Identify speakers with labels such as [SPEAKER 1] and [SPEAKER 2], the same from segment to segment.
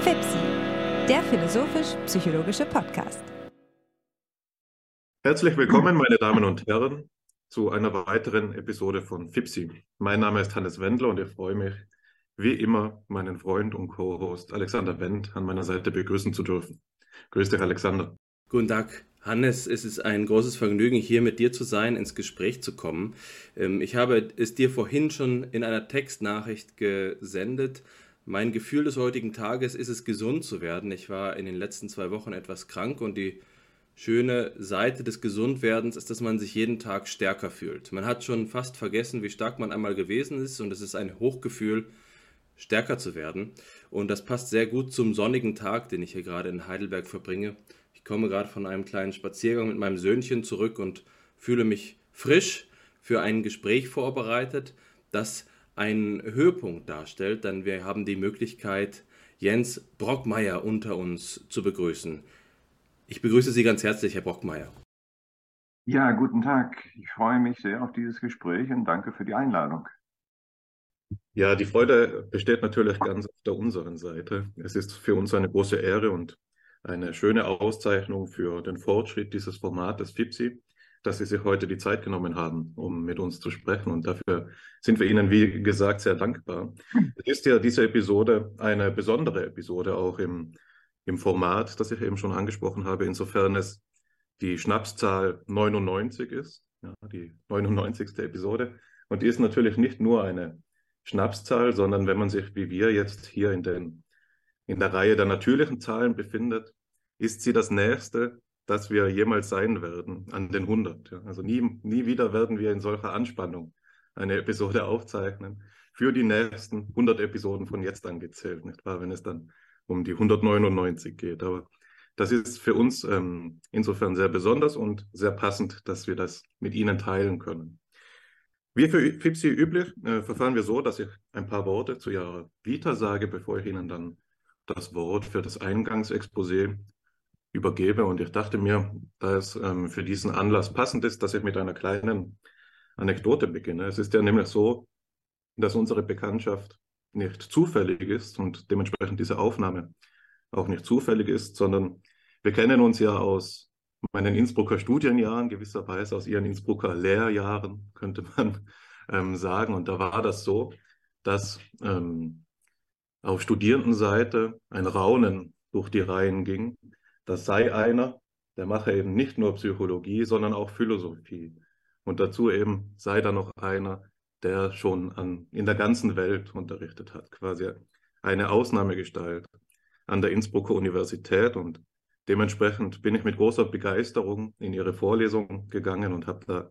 [SPEAKER 1] FIPSI, der philosophisch-psychologische Podcast.
[SPEAKER 2] Herzlich willkommen, meine Damen und Herren, zu einer weiteren Episode von FIPSI. Mein Name ist Hannes Wendler und ich freue mich, wie immer, meinen Freund und Co-Host Alexander Wendt an meiner Seite begrüßen zu dürfen. Grüß dich, Alexander.
[SPEAKER 3] Guten Tag, Hannes. Es ist ein großes Vergnügen, hier mit dir zu sein, ins Gespräch zu kommen. Ähm, ich habe es dir vorhin schon in einer Textnachricht gesendet. Mein Gefühl des heutigen Tages ist es, gesund zu werden. Ich war in den letzten zwei Wochen etwas krank und die schöne Seite des Gesundwerdens ist, dass man sich jeden Tag stärker fühlt. Man hat schon fast vergessen, wie stark man einmal gewesen ist und es ist ein Hochgefühl, stärker zu werden. Und das passt sehr gut zum sonnigen Tag, den ich hier gerade in Heidelberg verbringe. Ich komme gerade von einem kleinen Spaziergang mit meinem Söhnchen zurück und fühle mich frisch für ein Gespräch vorbereitet, das einen Höhepunkt darstellt, denn wir haben die Möglichkeit, Jens Brockmeier unter uns zu begrüßen. Ich begrüße Sie ganz herzlich, Herr Brockmeier.
[SPEAKER 4] Ja, guten Tag. Ich freue mich sehr auf dieses Gespräch und danke für die Einladung.
[SPEAKER 2] Ja, die Freude besteht natürlich ganz auf der unseren Seite. Es ist für uns eine große Ehre und eine schöne Auszeichnung für den Fortschritt dieses Formates FIPSI, dass Sie sich heute die Zeit genommen haben, um mit uns zu sprechen. Und dafür sind wir Ihnen, wie gesagt, sehr dankbar. Es ist ja diese Episode eine besondere Episode auch im, im Format, das ich eben schon angesprochen habe, insofern es die Schnapszahl 99 ist, ja, die 99. Episode. Und die ist natürlich nicht nur eine Schnapszahl, sondern wenn man sich wie wir jetzt hier in, den, in der Reihe der natürlichen Zahlen befindet, ist sie das Nächste, das wir jemals sein werden an den 100. Ja. Also nie, nie wieder werden wir in solcher Anspannung eine Episode aufzeichnen. Für die nächsten 100 Episoden von jetzt angezählt, nicht wahr, wenn es dann um die 199 geht. Aber das ist für uns ähm, insofern sehr besonders und sehr passend, dass wir das mit Ihnen teilen können. Wie für FIPSI üblich äh, verfahren wir so, dass ich ein paar Worte zu Ihrer Vita sage, bevor ich Ihnen dann das Wort für das Eingangsexposé übergebe. Und ich dachte mir, da es ähm, für diesen Anlass passend ist, dass ich mit einer kleinen Anekdote beginne. Es ist ja nämlich so, dass unsere Bekanntschaft nicht zufällig ist und dementsprechend diese Aufnahme auch nicht zufällig ist, sondern wir kennen uns ja aus meinen Innsbrucker Studienjahren, gewisserweise aus ihren Innsbrucker Lehrjahren, könnte man ähm, sagen. Und da war das so, dass ähm, auf Studierendenseite ein Raunen durch die Reihen ging. Das sei einer, der mache eben nicht nur Psychologie, sondern auch Philosophie. Und dazu eben sei da noch einer, der schon an, in der ganzen Welt unterrichtet hat, quasi eine Ausnahmegestalt an der Innsbrucker Universität. Und Dementsprechend bin ich mit großer Begeisterung in Ihre Vorlesung gegangen und habe da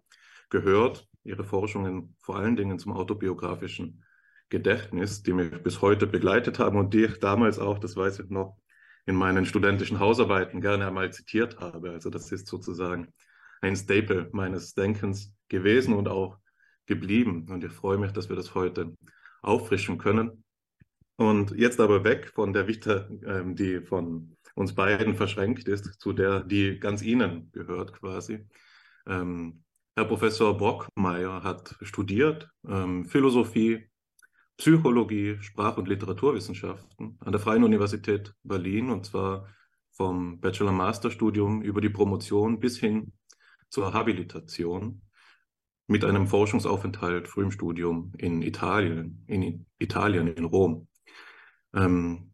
[SPEAKER 2] gehört, Ihre Forschungen vor allen Dingen zum autobiografischen Gedächtnis, die mich bis heute begleitet haben und die ich damals auch, das weiß ich noch, in meinen studentischen Hausarbeiten gerne einmal zitiert habe. Also das ist sozusagen ein Staple meines Denkens gewesen und auch geblieben. Und ich freue mich, dass wir das heute auffrischen können. Und jetzt aber weg von der Vita, ähm, die von uns beiden verschränkt ist, zu der, die ganz Ihnen gehört quasi. Ähm, Herr Professor Brockmeier hat studiert ähm, Philosophie, Psychologie, Sprach- und Literaturwissenschaften an der Freien Universität Berlin und zwar vom Bachelor-Master-Studium über die Promotion bis hin zur Habilitation mit einem Forschungsaufenthalt früh im Studium in Italien, in Italien, in Rom. Ähm,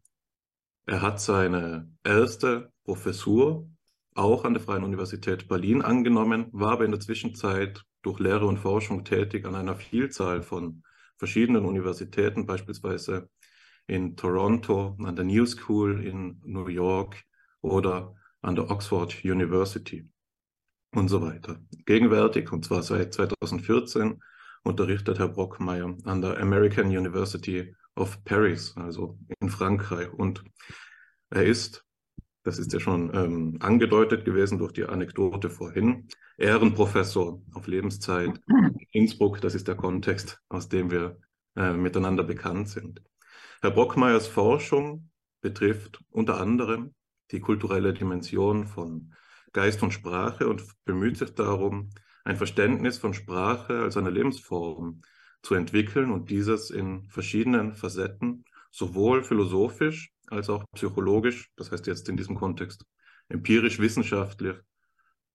[SPEAKER 2] er hat seine erste Professur auch an der Freien Universität Berlin angenommen, war aber in der Zwischenzeit durch Lehre und Forschung tätig an einer Vielzahl von verschiedenen Universitäten, beispielsweise in Toronto, an der New School in New York oder an der Oxford University und so weiter. Gegenwärtig, und zwar seit 2014, unterrichtet Herr Brockmeier an der American University of Paris, also in Frankreich. Und er ist, das ist ja schon ähm, angedeutet gewesen durch die Anekdote vorhin, Ehrenprofessor auf Lebenszeit in Innsbruck. Das ist der Kontext, aus dem wir äh, miteinander bekannt sind. Herr Brockmeyers Forschung betrifft unter anderem die kulturelle Dimension von Geist und Sprache und bemüht sich darum, ein Verständnis von Sprache als einer Lebensform zu entwickeln und dieses in verschiedenen Facetten, sowohl philosophisch als auch psychologisch, das heißt jetzt in diesem Kontext empirisch-wissenschaftlich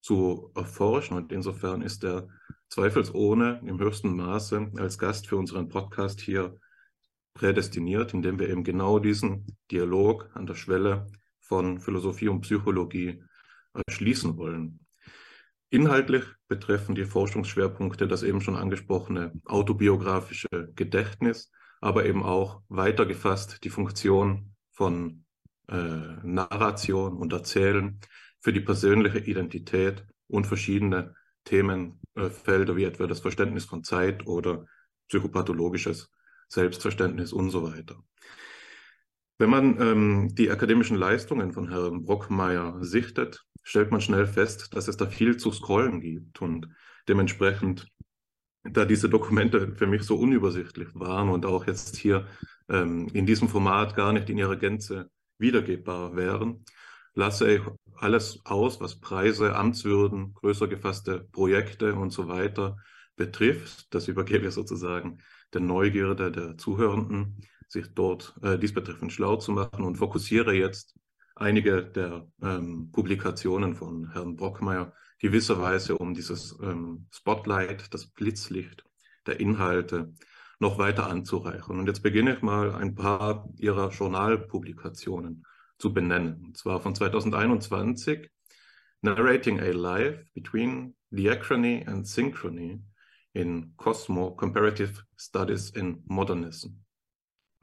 [SPEAKER 2] zu erforschen. Und insofern ist er zweifelsohne im höchsten Maße als Gast für unseren Podcast hier prädestiniert, indem wir eben genau diesen Dialog an der Schwelle von Philosophie und Psychologie erschließen wollen. Inhaltlich betreffen die Forschungsschwerpunkte das eben schon angesprochene autobiografische Gedächtnis, aber eben auch weiter gefasst die Funktion von äh, Narration und Erzählen für die persönliche Identität und verschiedene Themenfelder wie etwa das Verständnis von Zeit oder psychopathologisches Selbstverständnis und so weiter. Wenn man ähm, die akademischen Leistungen von Herrn Brockmeier sichtet, stellt man schnell fest, dass es da viel zu scrollen gibt und dementsprechend, da diese Dokumente für mich so unübersichtlich waren und auch jetzt hier ähm, in diesem Format gar nicht in ihrer Gänze wiedergebbar wären, lasse ich alles aus, was Preise, Amtswürden, größer gefasste Projekte und so weiter betrifft. Das übergebe ich sozusagen der Neugierde der Zuhörenden sich dort äh, diesbetreffend schlau zu machen und fokussiere jetzt einige der ähm, Publikationen von Herrn Brockmeier gewisserweise um dieses ähm, Spotlight, das Blitzlicht der Inhalte noch weiter anzureichern. Und jetzt beginne ich mal ein paar ihrer Journalpublikationen zu benennen. Und zwar von 2021, Narrating a Life Between Diachrony and Synchrony in Cosmo Comparative Studies in Modernism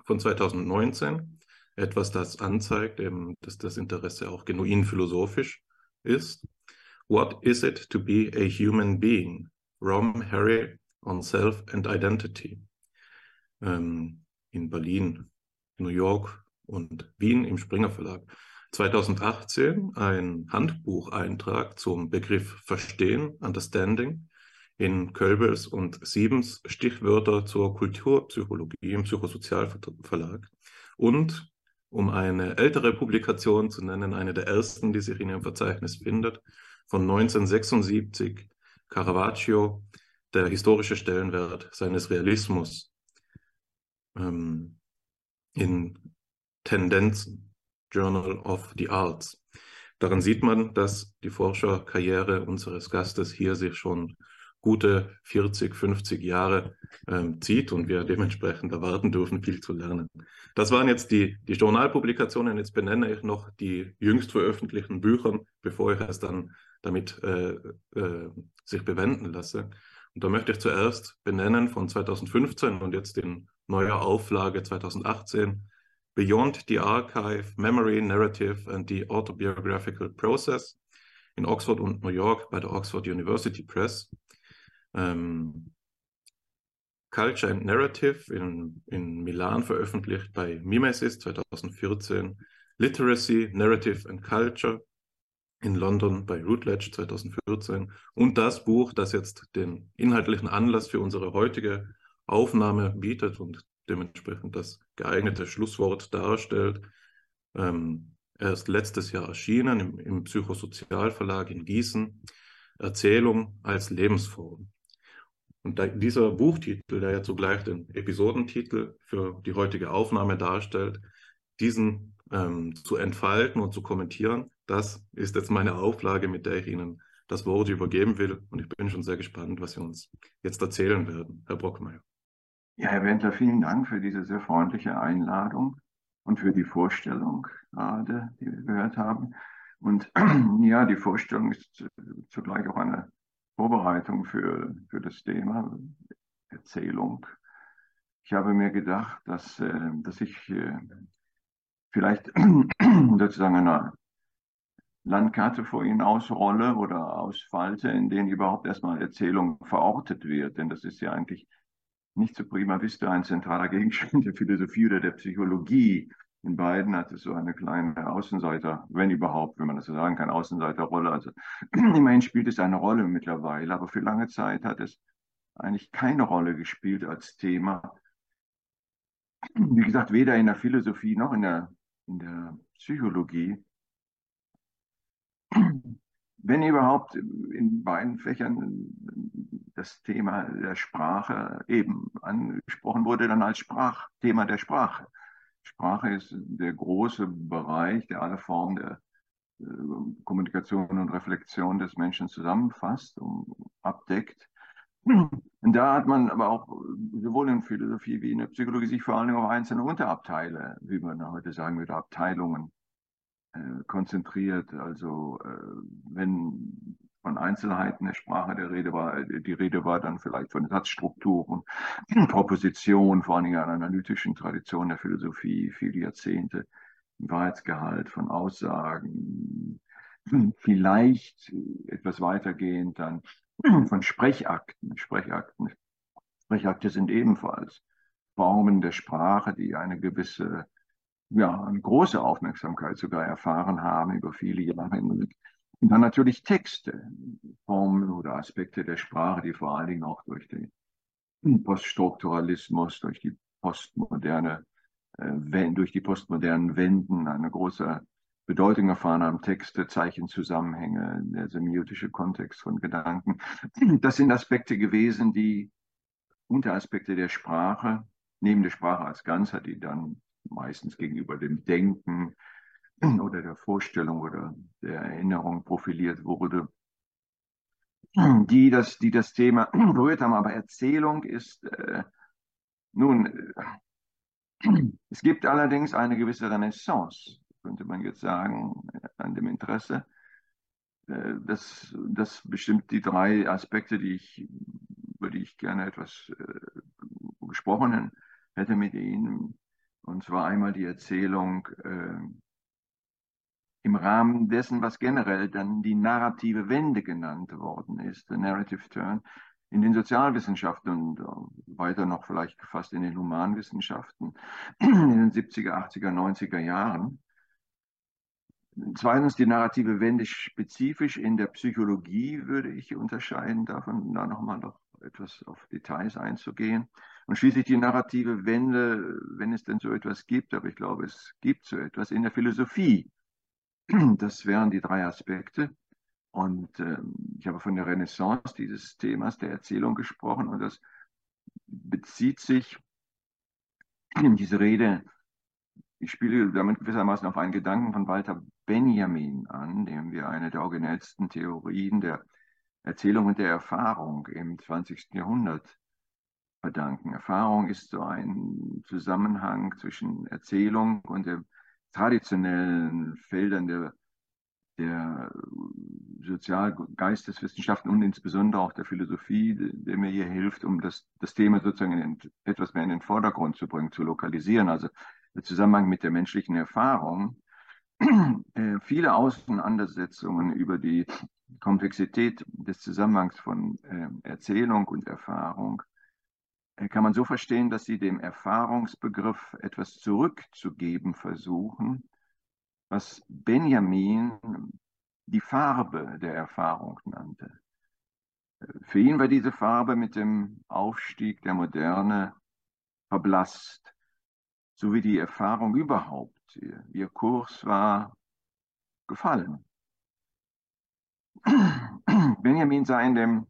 [SPEAKER 2] von 2019, etwas, das anzeigt, dass das Interesse auch genuin philosophisch ist. What is it to be a human being? Rom Harry on Self and Identity. Ähm, in Berlin, New York und Wien im Springer Verlag. 2018 ein Handbucheintrag zum Begriff Verstehen, Understanding, in Kölbels und Siebens Stichwörter zur Kulturpsychologie im Psychosozialverlag und um eine ältere Publikation zu nennen, eine der ersten, die sich in ihrem Verzeichnis findet, von 1976, Caravaggio, der historische Stellenwert seines Realismus ähm, in Tendenzen, Journal of the Arts. Daran sieht man, dass die Forscherkarriere unseres Gastes hier sich schon gute 40, 50 Jahre ähm, zieht und wir dementsprechend erwarten dürfen, viel zu lernen. Das waren jetzt die, die Journalpublikationen. Jetzt benenne ich noch die jüngst veröffentlichten Bücher, bevor ich es dann damit äh, äh, sich bewenden lasse. Und da möchte ich zuerst benennen von 2015 und jetzt in neuer Auflage 2018 Beyond the Archive, Memory, Narrative and the Autobiographical Process in Oxford und New York bei der Oxford University Press. Ähm, Culture and Narrative in, in Milan veröffentlicht bei Mimesis 2014, Literacy, Narrative and Culture in London bei Routledge 2014 und das Buch, das jetzt den inhaltlichen Anlass für unsere heutige Aufnahme bietet und dementsprechend das geeignete Schlusswort darstellt. Ähm, erst letztes Jahr erschienen im, im Psychosozialverlag in Gießen. Erzählung als Lebensform. Und da, dieser Buchtitel, der ja zugleich den Episodentitel für die heutige Aufnahme darstellt, diesen ähm, zu entfalten und zu kommentieren, das ist jetzt meine Auflage, mit der ich Ihnen das Wort übergeben will. Und ich bin schon sehr gespannt, was Sie uns jetzt erzählen werden, Herr Brockmeier.
[SPEAKER 4] Ja, Herr Wendler, vielen Dank für diese sehr freundliche Einladung und für die Vorstellung gerade, die wir gehört haben. Und ja, die Vorstellung ist zugleich auch eine Vorbereitung für, für das Thema Erzählung. Ich habe mir gedacht, dass, äh, dass ich äh, vielleicht sozusagen eine Landkarte vor Ihnen ausrolle oder ausfalte, in denen überhaupt erstmal Erzählung verortet wird. Denn das ist ja eigentlich nicht so prima vista ein zentraler Gegenstand der Philosophie oder der Psychologie. In beiden hat es so eine kleine Außenseiter, wenn überhaupt, wenn man das so sagen kann, Außenseiterrolle. Also immerhin spielt es eine Rolle mittlerweile, aber für lange Zeit hat es eigentlich keine Rolle gespielt als Thema. Wie gesagt, weder in der Philosophie noch in der, in der Psychologie. Wenn überhaupt in beiden Fächern das Thema der Sprache eben angesprochen wurde, dann als Sprachthema der Sprache. Sprache ist der große Bereich, der alle Formen der äh, Kommunikation und Reflexion des Menschen zusammenfasst und abdeckt. Und da hat man aber auch sowohl in Philosophie wie in der Psychologie sich vor allen Dingen auf einzelne Unterabteile, wie man heute sagen würde, Abteilungen äh, konzentriert. Also äh, wenn von Einzelheiten der Sprache der Rede war. Die Rede war dann vielleicht von Satzstrukturen, Propositionen, vor allem einer analytischen Tradition der Philosophie, viele Jahrzehnte, Wahrheitsgehalt von Aussagen, vielleicht etwas weitergehend dann von Sprechakten. Sprechakten. Sprechakte sind ebenfalls Formen der Sprache, die eine gewisse, ja, eine große Aufmerksamkeit sogar erfahren haben über viele Jahre hinweg. Und dann natürlich Texte, Formen oder Aspekte der Sprache, die vor allen Dingen auch durch den Poststrukturalismus, durch die postmoderne, äh, durch die postmodernen Wenden eine große Bedeutung erfahren haben, Texte, Zeichenzusammenhänge, der semiotische Kontext von Gedanken. Das sind Aspekte gewesen, die Unteraspekte der Sprache, neben der Sprache als Ganzheit, die dann meistens gegenüber dem Denken, oder der Vorstellung oder der Erinnerung profiliert wurde, die das, die das Thema berührt haben. Aber Erzählung ist, äh, nun, äh, es gibt allerdings eine gewisse Renaissance, könnte man jetzt sagen, an dem Interesse. Äh, das, das bestimmt die drei Aspekte, die ich, über die ich gerne etwas äh, gesprochen hätte mit Ihnen. Und zwar einmal die Erzählung äh, im Rahmen dessen, was generell dann die narrative Wende genannt worden ist, the narrative turn, in den Sozialwissenschaften und äh, weiter noch vielleicht gefasst in den Humanwissenschaften in den 70er, 80er, 90er Jahren. Zweitens die narrative Wende spezifisch in der Psychologie würde ich unterscheiden, davon da nochmal noch etwas auf Details einzugehen. Und schließlich die narrative Wende, wenn es denn so etwas gibt, aber ich glaube, es gibt so etwas in der Philosophie, das wären die drei Aspekte. Und äh, ich habe von der Renaissance dieses Themas der Erzählung gesprochen und das bezieht sich in diese Rede, ich spiele damit gewissermaßen auf einen Gedanken von Walter Benjamin an, dem wir eine der originellsten Theorien der Erzählung und der Erfahrung im 20. Jahrhundert verdanken. Erfahrung ist so ein Zusammenhang zwischen Erzählung und dem traditionellen Feldern der, der Sozialgeisteswissenschaften und insbesondere auch der Philosophie, der mir hier hilft, um das, das Thema sozusagen in, etwas mehr in den Vordergrund zu bringen, zu lokalisieren. Also der Zusammenhang mit der menschlichen Erfahrung. Äh, viele Auseinandersetzungen über die Komplexität des Zusammenhangs von äh, Erzählung und Erfahrung kann man so verstehen, dass sie dem Erfahrungsbegriff etwas zurückzugeben versuchen, was Benjamin die Farbe der Erfahrung nannte. Äh, für ihn war diese Farbe mit dem Aufstieg der Moderne verblasst, so wie die Erfahrung überhaupt. Ihr Kurs war gefallen. Benjamin sah in dem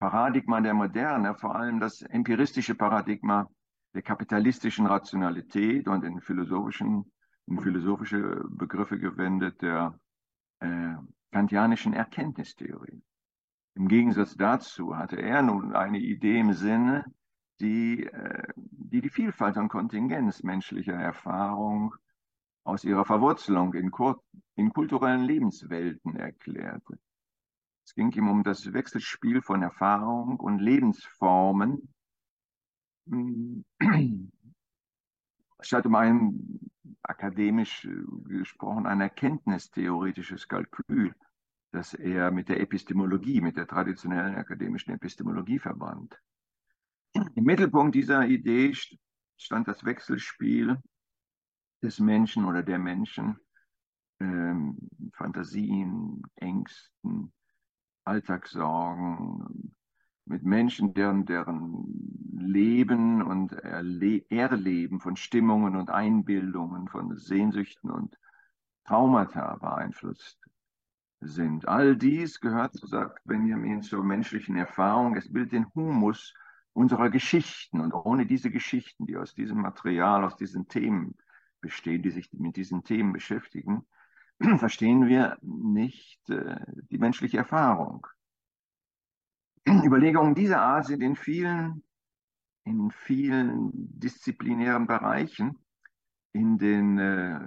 [SPEAKER 4] Paradigma der Moderne, vor allem das empiristische Paradigma der kapitalistischen Rationalität und in philosophischen, in philosophische Begriffe gewendet der äh, kantianischen Erkenntnistheorie. Im Gegensatz dazu hatte er nun eine Idee im Sinne, die äh, die, die Vielfalt und Kontingenz menschlicher Erfahrung aus ihrer Verwurzelung in, in kulturellen Lebenswelten erklärte. Es ging ihm um das Wechselspiel von Erfahrung und Lebensformen, statt um ein akademisch gesprochen ein erkenntnistheoretisches Kalkül, das er mit der Epistemologie, mit der traditionellen akademischen Epistemologie verband. Im Mittelpunkt dieser Idee stand das Wechselspiel des Menschen oder der Menschen, ähm, Fantasien, Ängsten, Alltagssorgen, mit Menschen, deren, deren Leben und Erleben von Stimmungen und Einbildungen, von Sehnsüchten und Traumata beeinflusst sind. All dies gehört, so sagt Benjamin, zur menschlichen Erfahrung. Es bildet den Humus unserer Geschichten. Und ohne diese Geschichten, die aus diesem Material, aus diesen Themen bestehen, die sich mit diesen Themen beschäftigen, verstehen wir nicht äh, die menschliche Erfahrung. Überlegungen dieser Art sind in vielen, in vielen disziplinären Bereichen in den, äh,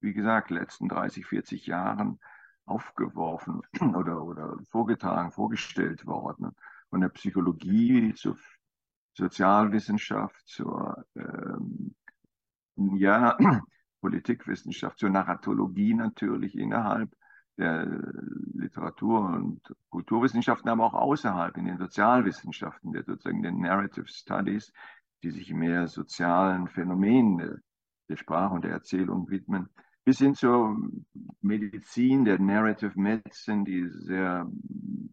[SPEAKER 4] wie gesagt, letzten 30, 40 Jahren aufgeworfen oder, oder vorgetragen, vorgestellt worden. Von der Psychologie zur Sozialwissenschaft, zur ähm, ja, Politikwissenschaft, zur Narratologie natürlich innerhalb der Literatur- und Kulturwissenschaften, aber auch außerhalb in den Sozialwissenschaften, der sozusagen den Narrative Studies, die sich mehr sozialen Phänomenen der Sprache und der Erzählung widmen, bis hin zur Medizin, der Narrative Medicine, die sehr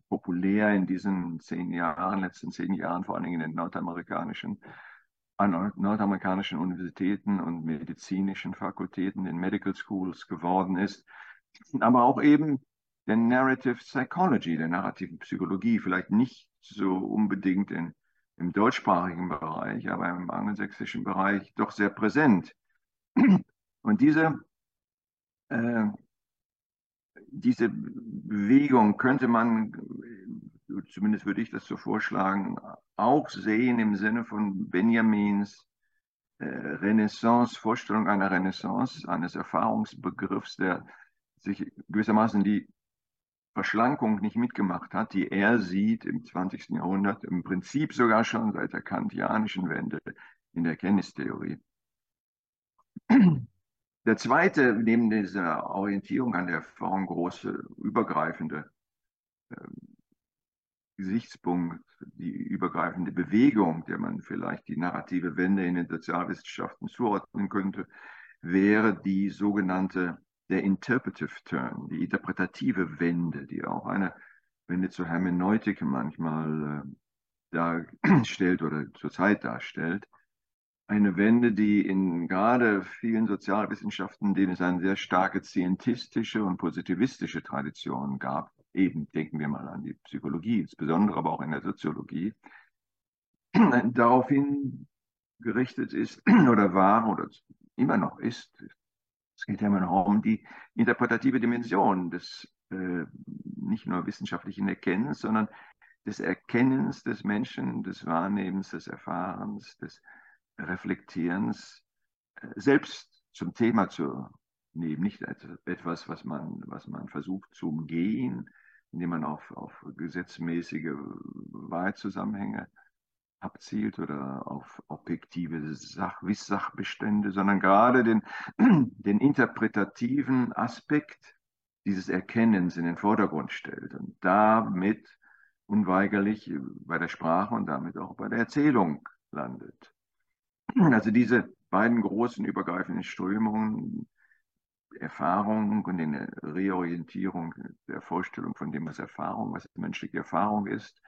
[SPEAKER 4] populär in diesen zehn Jahren, letzten zehn Jahren, vor allen Dingen in den nordamerikanischen, an nordamerikanischen Universitäten und medizinischen Fakultäten, den Medical Schools geworden ist, aber auch eben der Narrative Psychology, der narrativen Psychologie, vielleicht nicht so unbedingt in, im deutschsprachigen Bereich, aber im angelsächsischen Bereich doch sehr präsent. Und diese äh, diese Bewegung könnte man, zumindest würde ich das so vorschlagen, auch sehen im Sinne von Benjamins äh, Renaissance, Vorstellung einer Renaissance, eines Erfahrungsbegriffs, der sich gewissermaßen die Verschlankung nicht mitgemacht hat, die er sieht im 20. Jahrhundert, im Prinzip sogar schon seit der kantianischen Wende in der Kennistheorie. Der zweite, neben dieser Orientierung an der Erfahrung, große, übergreifende äh, Gesichtspunkt, die übergreifende Bewegung, der man vielleicht die narrative Wende in den Sozialwissenschaften zuordnen könnte, wäre die sogenannte der Interpretive Turn, die interpretative Wende, die auch eine Wende zur Hermeneutik manchmal äh, darstellt oder zurzeit darstellt. Eine Wende, die in gerade vielen Sozialwissenschaften, denen es eine sehr starke zientistische und positivistische Tradition gab, eben denken wir mal an die Psychologie, insbesondere aber auch in der Soziologie, daraufhin gerichtet ist oder war oder immer noch ist. Es geht ja immer noch um die interpretative Dimension des äh, nicht nur wissenschaftlichen Erkennens, sondern des Erkennens des Menschen, des Wahrnehmens, des Erfahrens, des Reflektierens äh, selbst zum Thema zu nehmen, nicht etwas, was man, was man versucht zu umgehen, indem man auf, auf gesetzmäßige Wahrheitszusammenhänge abzielt oder auf objektive Sach Wisssachbestände, sondern gerade den, den interpretativen Aspekt dieses Erkennens in den Vordergrund stellt und damit unweigerlich bei der Sprache und damit auch bei der Erzählung landet. Also diese beiden großen übergreifenden Strömungen, Erfahrung und eine Reorientierung der Vorstellung von dem, was Erfahrung, was menschliche Erfahrung ist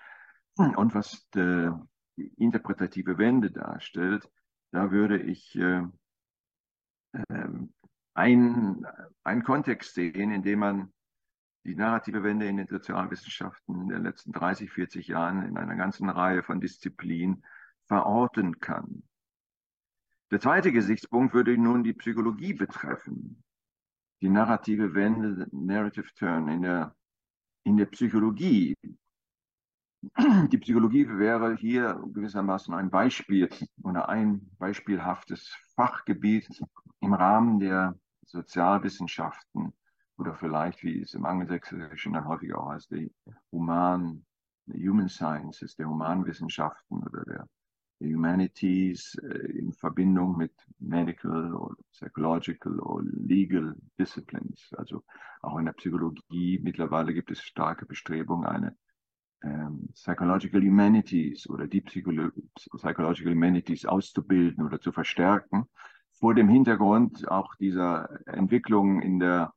[SPEAKER 4] und was die interpretative Wende darstellt, da würde ich äh, äh, einen, einen Kontext sehen, in dem man die narrative Wende in den Sozialwissenschaften in den letzten 30, 40 Jahren in einer ganzen Reihe von Disziplinen verorten kann. Der zweite Gesichtspunkt würde nun die Psychologie betreffen. Die narrative Wende, Narrative Turn in der, in der Psychologie. Die Psychologie wäre hier gewissermaßen ein Beispiel oder ein beispielhaftes Fachgebiet im Rahmen der Sozialwissenschaften oder vielleicht, wie es im Angelsächsischen dann häufig auch heißt, die Human, Human Sciences, der Humanwissenschaften oder der Humanities äh, in Verbindung mit Medical oder Psychological oder Legal Disciplines. Also auch in der Psychologie mittlerweile gibt es starke Bestrebungen, eine ähm, Psychological Humanities oder die Psycholo Psychological Humanities auszubilden oder zu verstärken, vor dem Hintergrund auch dieser Entwicklung in der,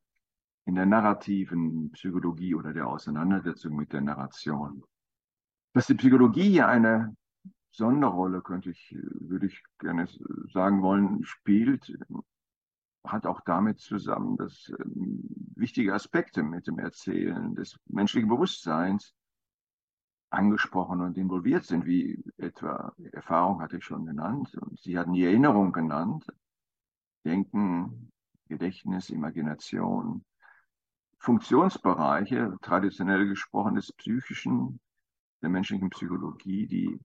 [SPEAKER 4] in der narrativen Psychologie oder der Auseinandersetzung mit der Narration. Dass die Psychologie ja eine Sonderrolle, könnte ich, würde ich gerne sagen wollen, spielt, hat auch damit zusammen, dass ähm, wichtige Aspekte mit dem Erzählen des menschlichen Bewusstseins angesprochen und involviert sind, wie etwa Erfahrung hatte ich schon genannt und Sie hatten die Erinnerung genannt, Denken, Gedächtnis, Imagination, Funktionsbereiche, traditionell gesprochen des Psychischen, der menschlichen Psychologie, die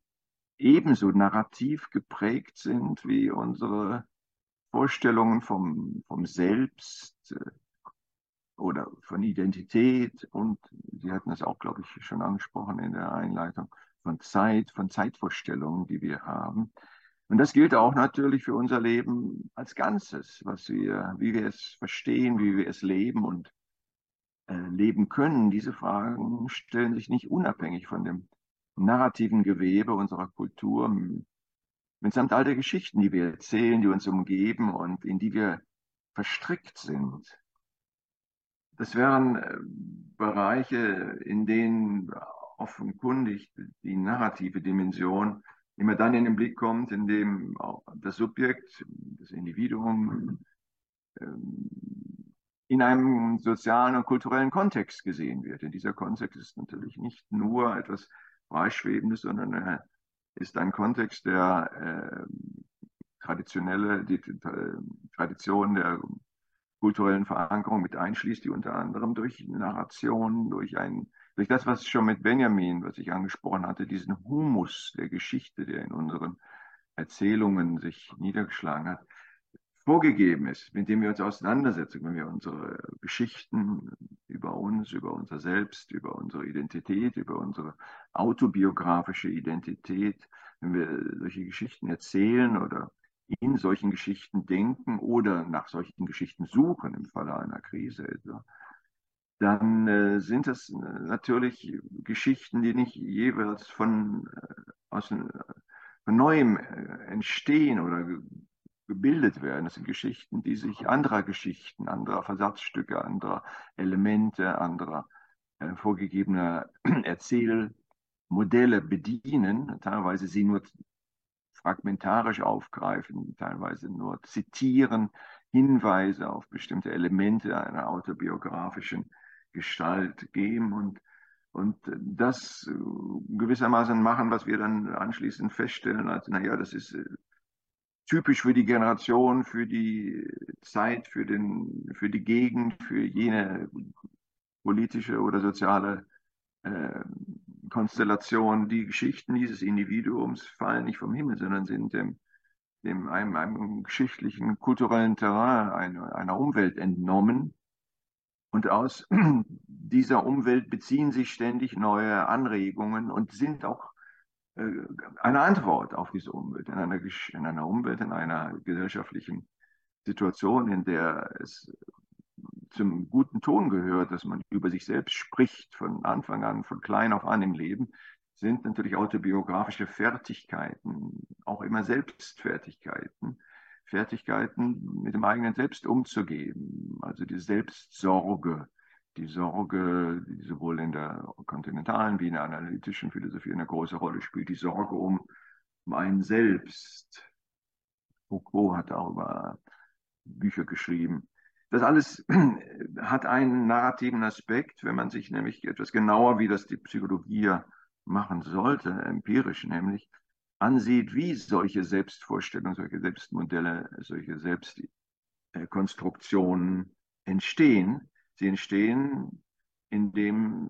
[SPEAKER 4] ebenso narrativ geprägt sind wie unsere Vorstellungen vom, vom Selbst äh, oder von Identität und Sie hatten es auch, glaube ich, schon angesprochen in der Einleitung, von Zeit, von Zeitvorstellungen, die wir haben. Und das gilt auch natürlich für unser Leben als Ganzes, was wir, wie wir es verstehen, wie wir es leben und äh, leben können. Diese Fragen stellen sich nicht unabhängig von dem narrativen Gewebe unserer Kultur, mitsamt all der Geschichten, die wir erzählen, die uns umgeben und in die wir verstrickt sind. Das wären äh, Bereiche, in denen offenkundig die narrative Dimension immer dann in den Blick kommt, in dem das Subjekt, das Individuum ähm, in einem sozialen und kulturellen Kontext gesehen wird. In dieser Kontext ist natürlich nicht nur etwas Freischwebendes, sondern er ist ein Kontext, der äh, traditionelle, die, die Tradition der kulturellen Verankerung mit einschließt, die unter anderem durch Narration, durch ein, durch das, was schon mit Benjamin, was ich angesprochen hatte, diesen Humus der Geschichte, der in unseren Erzählungen sich niedergeschlagen hat, vorgegeben ist, mit dem wir uns auseinandersetzen, wenn wir unsere Geschichten über uns, über unser Selbst, über unsere Identität, über unsere autobiografische Identität, wenn wir solche Geschichten erzählen oder in solchen Geschichten denken oder nach solchen Geschichten suchen im Falle einer Krise etwa, dann äh, sind das äh, natürlich Geschichten, die nicht jeweils von, äh, aus, äh, von neuem entstehen oder gebildet werden. Das sind Geschichten, die sich anderer Geschichten, anderer Versatzstücke, anderer Elemente, anderer äh, vorgegebener Erzählmodelle bedienen, teilweise sie nur fragmentarisch aufgreifen, teilweise nur zitieren, Hinweise auf bestimmte Elemente einer autobiografischen Gestalt geben und, und das gewissermaßen machen, was wir dann anschließend feststellen, als, naja, das ist äh, typisch für die Generation, für die Zeit, für, den, für die Gegend, für jene politische oder soziale äh, Konstellation, die Geschichten dieses Individuums fallen nicht vom Himmel, sondern sind dem, dem einem, einem geschichtlichen, kulturellen Terrain einer, einer Umwelt entnommen. Und aus dieser Umwelt beziehen sich ständig neue Anregungen und sind auch eine Antwort auf diese Umwelt, in einer, in einer Umwelt, in einer gesellschaftlichen Situation, in der es zum guten Ton gehört, dass man über sich selbst spricht, von Anfang an, von klein auf an im Leben, sind natürlich autobiografische Fertigkeiten, auch immer Selbstfertigkeiten, Fertigkeiten, mit dem eigenen Selbst umzugehen, also die Selbstsorge, die Sorge, die sowohl in der kontinentalen wie in der analytischen Philosophie eine große Rolle spielt, die Sorge um, einen selbst. Foucault hat darüber Bücher geschrieben. Das alles hat einen narrativen Aspekt, wenn man sich nämlich etwas genauer, wie das die Psychologie machen sollte, empirisch nämlich, ansieht, wie solche Selbstvorstellungen, solche Selbstmodelle, solche Selbstkonstruktionen entstehen. Sie entstehen, indem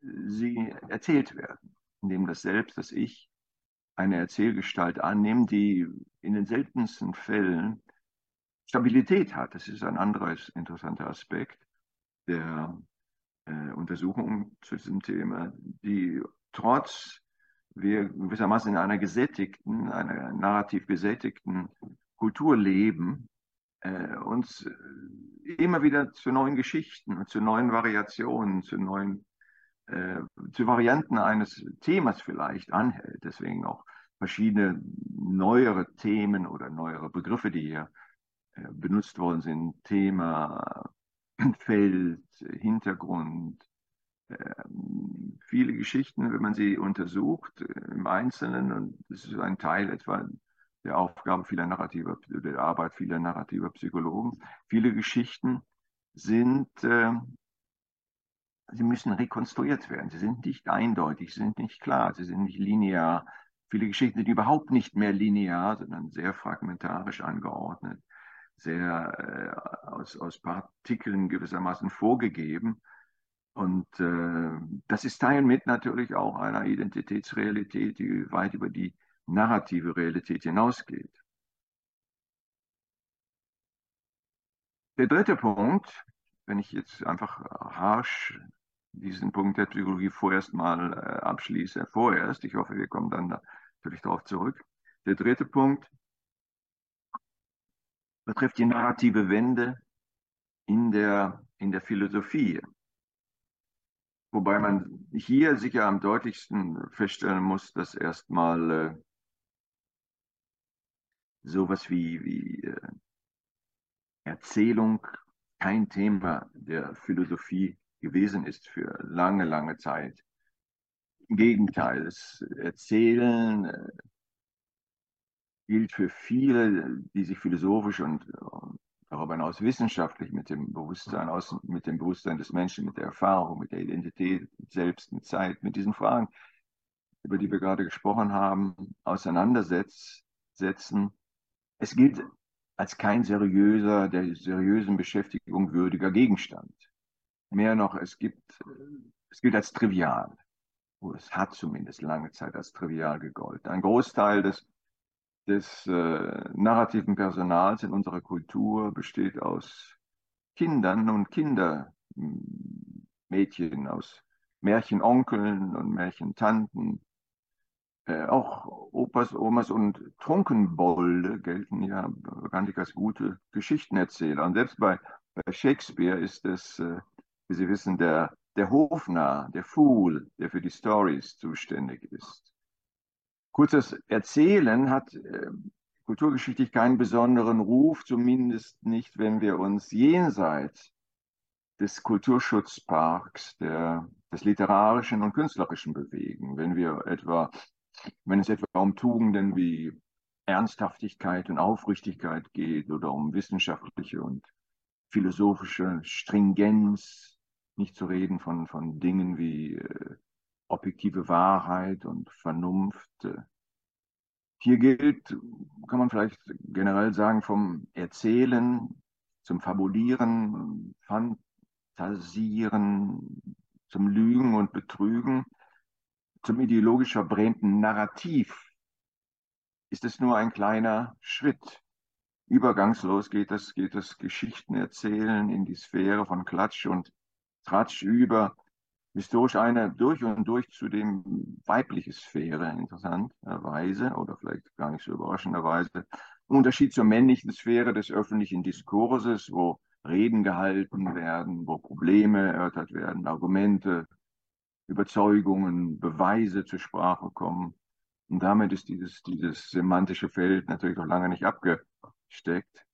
[SPEAKER 4] sie erzählt werden, indem das Selbst, das Ich, eine Erzählgestalt annimmt, die in den seltensten Fällen Stabilität hat. Das ist ein anderer interessanter Aspekt der äh, Untersuchung zu diesem Thema, die trotz wir gewissermaßen in einer gesättigten, einer narrativ gesättigten Kultur leben, äh, uns immer wieder zu neuen Geschichten, zu neuen Variationen, zu neuen, äh, zu Varianten eines Themas vielleicht anhält. Deswegen auch verschiedene neuere Themen oder neuere Begriffe, die hier äh, benutzt worden sind, Thema, Feld, Hintergrund, ähm, viele Geschichten, wenn man sie untersucht äh, im Einzelnen, und das ist ein Teil etwa der Aufgabe vieler narrativer, der Arbeit vieler narrativer Psychologen. Viele Geschichten sind, äh, sie müssen rekonstruiert werden. Sie sind nicht eindeutig, sie sind nicht klar, sie sind nicht linear. Viele Geschichten sind überhaupt nicht mehr linear, sondern sehr fragmentarisch angeordnet, sehr äh, aus, aus Partikeln gewissermaßen vorgegeben. Und äh, das ist Teil mit natürlich auch einer Identitätsrealität, die weit über die narrative Realität hinausgeht. Der dritte Punkt, wenn ich jetzt einfach harsch diesen Punkt der Psychologie vorerst mal äh, abschließe, vorerst, ich hoffe, wir kommen dann natürlich darauf zurück. Der dritte Punkt betrifft die narrative Wende in der, in der Philosophie. Wobei man hier sicher am deutlichsten feststellen muss, dass erstmal äh, sowas wie, wie äh, Erzählung kein Thema der Philosophie gewesen ist für lange, lange Zeit. Im Gegenteil, das Erzählen äh, gilt für viele, die sich philosophisch und äh, darüber hinaus wissenschaftlich mit dem Bewusstsein aus, mit dem Bewusstsein des Menschen, mit der Erfahrung, mit der Identität, Selbst, mit Zeit, mit diesen Fragen, über die wir gerade gesprochen haben, auseinandersetzen, es gilt als kein seriöser, der seriösen Beschäftigung würdiger Gegenstand. Mehr noch, es gibt, es gilt als trivial. Oh, es hat zumindest lange Zeit als trivial gegolten. Ein Großteil des, des äh, narrativen Personals in unserer Kultur besteht aus Kindern und Kindermädchen, aus Märchenonkeln und Märchentanten, äh, auch Opas, Omas und Trunkenbolde gelten ja bekanntlich als gute Geschichtenerzähler. Und selbst bei, bei Shakespeare ist es, äh, wie Sie wissen, der, der Hofnarr, der Fool, der für die Stories zuständig ist. Kurzes Erzählen hat äh, kulturgeschichtlich keinen besonderen Ruf, zumindest nicht, wenn wir uns jenseits des Kulturschutzparks, der, des literarischen und künstlerischen bewegen. Wenn wir etwa wenn es etwa um Tugenden wie Ernsthaftigkeit und Aufrichtigkeit geht oder um wissenschaftliche und philosophische Stringenz, nicht zu reden von, von Dingen wie äh, objektive Wahrheit und Vernunft. Hier gilt, kann man vielleicht generell sagen, vom Erzählen zum Fabulieren, Fantasieren, zum Lügen und Betrügen zum ideologisch verbrämten Narrativ ist es nur ein kleiner Schritt. Übergangslos geht das, geht das Geschichtenerzählen in die Sphäre von Klatsch und Tratsch über, historisch eine durch und durch zudem weibliche Sphäre, interessanterweise oder vielleicht gar nicht so überraschenderweise. Unterschied zur männlichen Sphäre des öffentlichen Diskurses, wo Reden gehalten werden, wo Probleme erörtert werden, Argumente Überzeugungen, Beweise zur Sprache kommen. Und damit ist dieses, dieses semantische Feld natürlich noch lange nicht abgesteckt.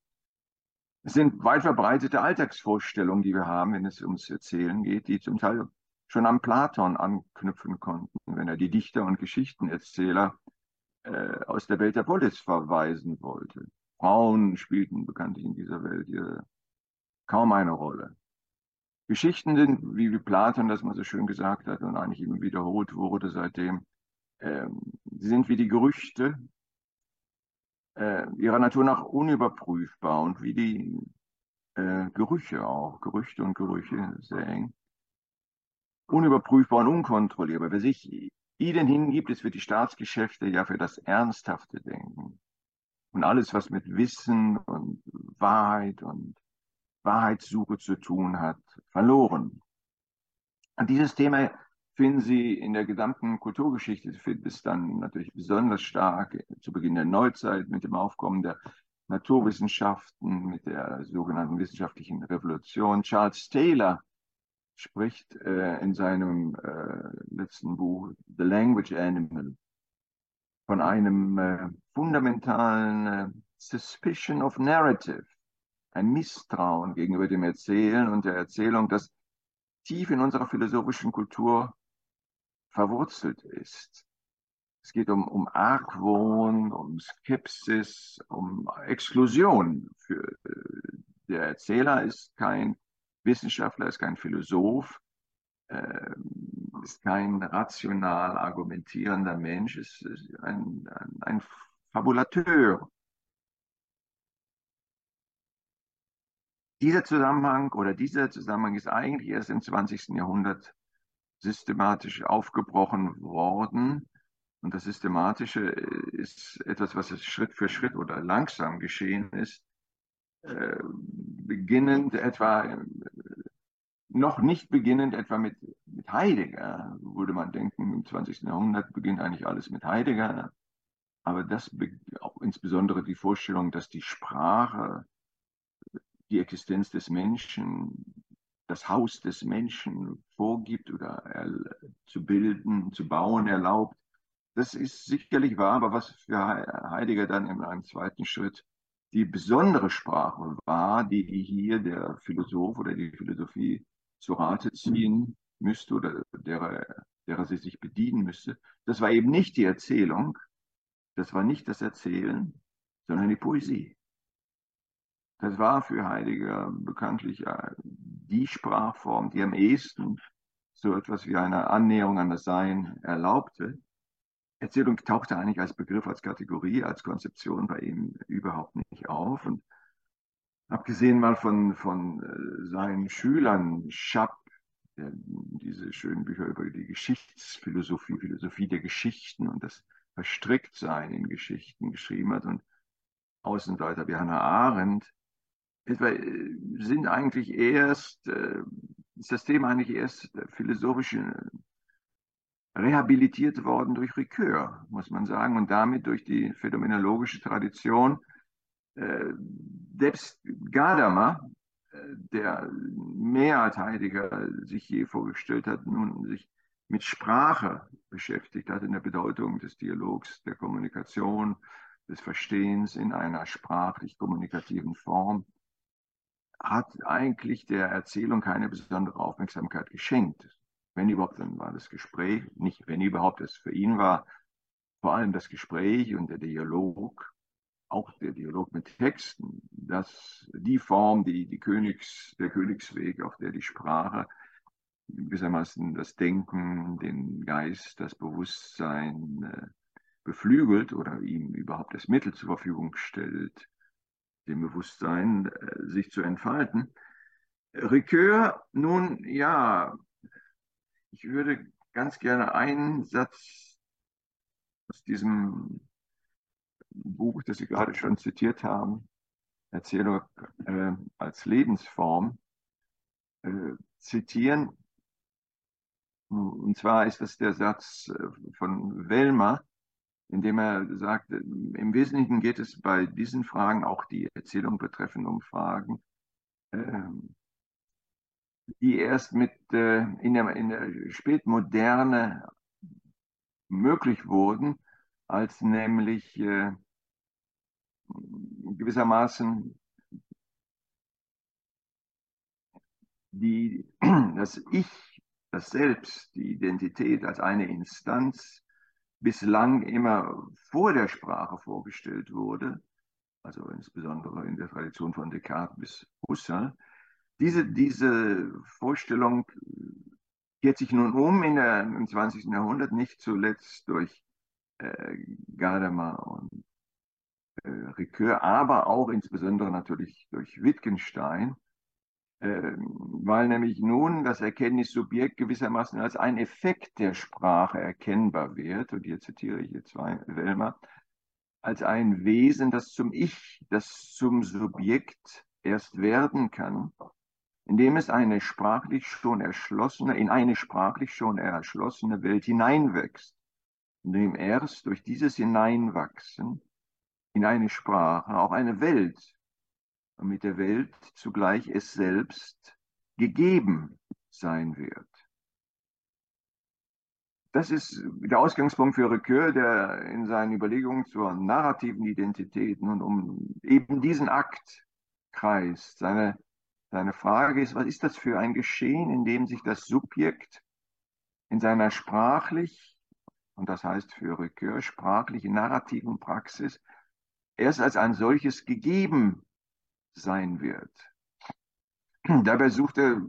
[SPEAKER 4] Es sind weit verbreitete Alltagsvorstellungen, die wir haben, wenn es ums Erzählen geht, die zum Teil schon am Platon anknüpfen konnten, wenn er die Dichter und Geschichtenerzähler äh, aus der Welt der Polis verweisen wollte. Frauen spielten bekanntlich in dieser Welt hier kaum eine Rolle. Geschichten sind, wie Platon das mal so schön gesagt hat und eigentlich immer wiederholt wurde seitdem, ähm, sie sind wie die Gerüchte äh, ihrer Natur nach unüberprüfbar und wie die äh, Gerüche auch, Gerüchte und Gerüche, sehr eng, unüberprüfbar und unkontrollierbar. Wer sich ihnen hingibt, ist für die Staatsgeschäfte ja für das ernsthafte Denken. Und alles, was mit Wissen und Wahrheit und Wahrheitssuche zu tun hat, verloren. Und dieses Thema finden Sie in der gesamten Kulturgeschichte, Sie finden es dann natürlich besonders stark zu Beginn der Neuzeit mit dem Aufkommen der Naturwissenschaften, mit der sogenannten wissenschaftlichen Revolution. Charles Taylor spricht äh, in seinem äh, letzten Buch The Language Animal von einem äh, fundamentalen äh, Suspicion of Narrative ein Misstrauen gegenüber dem Erzählen und der Erzählung, das tief in unserer philosophischen Kultur verwurzelt ist. Es geht um, um Argwohn, um Skepsis, um Exklusion. Für, äh, der Erzähler ist kein Wissenschaftler, ist kein Philosoph, äh, ist kein rational argumentierender Mensch, ist, ist ein, ein, ein Fabulateur. Dieser Zusammenhang oder dieser Zusammenhang ist eigentlich erst im 20. Jahrhundert systematisch aufgebrochen worden. Und das Systematische ist etwas, was Schritt für Schritt oder langsam geschehen ist, äh, beginnend etwa, äh, noch nicht beginnend etwa mit, mit Heidegger, würde man denken, im 20. Jahrhundert beginnt eigentlich alles mit Heidegger. Aber das, auch insbesondere die Vorstellung, dass die Sprache die Existenz des Menschen, das Haus des Menschen vorgibt oder zu bilden, zu bauen erlaubt, das ist sicherlich wahr, aber was für Heidegger dann in einem zweiten Schritt die besondere Sprache war, die hier der Philosoph oder die Philosophie zu Rate ziehen müsste oder derer, derer sie sich bedienen müsste, das war eben nicht die Erzählung, das war nicht das Erzählen, sondern die Poesie. Das war für Heidegger bekanntlich die Sprachform, die am ehesten so etwas wie eine Annäherung an das Sein erlaubte. Erzählung tauchte eigentlich als Begriff, als Kategorie, als Konzeption bei ihm überhaupt nicht auf. Und abgesehen mal von, von äh, seinen Schülern, Schapp, der diese schönen Bücher über die Geschichtsphilosophie, Philosophie der Geschichten und das Verstricktsein in Geschichten geschrieben hat und Außenseiter wie Hannah Arendt, etwa, äh, sind eigentlich erst, äh, ist das Thema eigentlich erst philosophisch rehabilitiert worden durch Ricoeur, muss man sagen, und damit durch die phänomenologische Tradition. Äh, selbst Gadamer, äh, der mehr als Heidegger sich je vorgestellt hat, nun sich mit Sprache beschäftigt hat, in der Bedeutung des Dialogs, der Kommunikation, des Verstehens in einer sprachlich-kommunikativen Form, hat eigentlich der Erzählung keine besondere Aufmerksamkeit geschenkt wenn überhaupt, dann war das Gespräch, nicht wenn überhaupt, es für ihn war vor allem das Gespräch und der Dialog, auch der Dialog mit Texten, das die Form, die, die Königs, der Königsweg, auf der die Sprache gewissermaßen das Denken, den Geist, das Bewusstsein äh, beflügelt oder ihm überhaupt das Mittel zur Verfügung stellt, dem Bewusstsein äh, sich zu entfalten. Ricoeur, nun ja, ich würde ganz gerne einen Satz aus diesem Buch, das Sie gerade schon zitiert haben, Erzählung äh, als Lebensform, äh, zitieren. Und zwar ist das der Satz äh, von Wellmer, in dem er sagt, im Wesentlichen geht es bei diesen Fragen, auch die Erzählung betreffend um Fragen, ähm, die erst mit äh, in, der, in der Spätmoderne möglich wurden, als nämlich äh, gewissermaßen die, das Ich, das Selbst, die Identität als eine Instanz bislang immer vor der Sprache vorgestellt wurde, also insbesondere in der Tradition von Descartes bis Husserl, diese, diese Vorstellung kehrt sich nun um in der, im 20. Jahrhundert, nicht zuletzt durch äh, Gadamer und äh, Ricoeur, aber auch insbesondere natürlich durch Wittgenstein, weil nämlich nun das Erkenntnissubjekt gewissermaßen als ein Effekt der Sprache erkennbar wird, und hier zitiere ich jetzt Wellmer, als ein Wesen, das zum Ich, das zum Subjekt erst werden kann, indem es eine sprachlich schon erschlossene, in eine sprachlich schon erschlossene Welt hineinwächst, indem erst durch dieses Hineinwachsen in eine Sprache auch eine Welt und mit der Welt zugleich es selbst gegeben sein wird. Das ist der Ausgangspunkt für Ricoeur, der in seinen Überlegungen zur narrativen Identität nun um eben diesen Akt kreist, seine seine Frage ist, was ist das für ein Geschehen, in dem sich das Subjekt in seiner sprachlich und das heißt für Ricoeur sprachliche narrativen Praxis, erst als ein solches gegeben sein wird. Dabei sucht er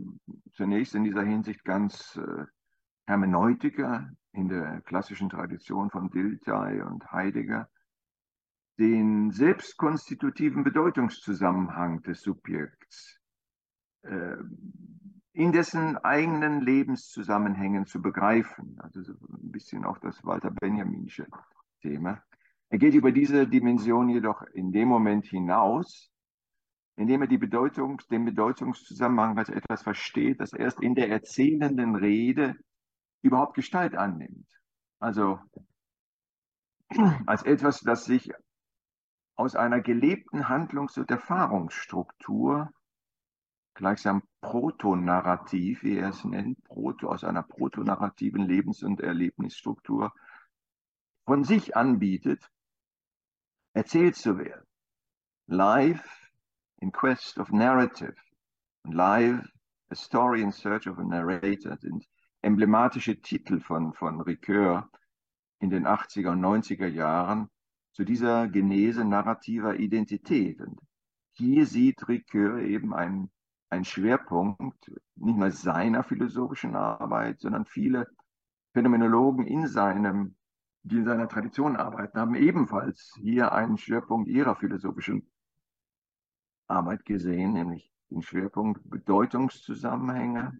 [SPEAKER 4] zunächst in dieser Hinsicht ganz äh, Hermeneutiker in der klassischen Tradition von Dilthey und Heidegger, den selbstkonstitutiven Bedeutungszusammenhang des Subjekts äh, in dessen eigenen Lebenszusammenhängen zu begreifen. Also so ein bisschen auch das Walter Benjaminsche Thema. Er geht über diese Dimension jedoch in dem Moment hinaus, indem er die Bedeutung, den Bedeutungszusammenhang als etwas versteht, das erst in der erzählenden Rede überhaupt Gestalt annimmt. Also als etwas, das sich aus einer gelebten Handlungs- und Erfahrungsstruktur, gleichsam protonarrativ, wie er es nennt, proto, aus einer protonarrativen Lebens- und Erlebnisstruktur von sich anbietet, erzählt zu werden. Life in quest of narrative und Live, a story in search of a narrator sind emblematische Titel von, von Ricoeur in den 80er und 90er Jahren zu dieser Genese narrativer Identität. Und hier sieht Ricoeur eben einen, einen Schwerpunkt, nicht nur seiner philosophischen Arbeit, sondern viele Phänomenologen in seinem, die in seiner Tradition arbeiten, haben ebenfalls hier einen Schwerpunkt ihrer philosophischen Arbeit gesehen, nämlich den Schwerpunkt Bedeutungszusammenhänge,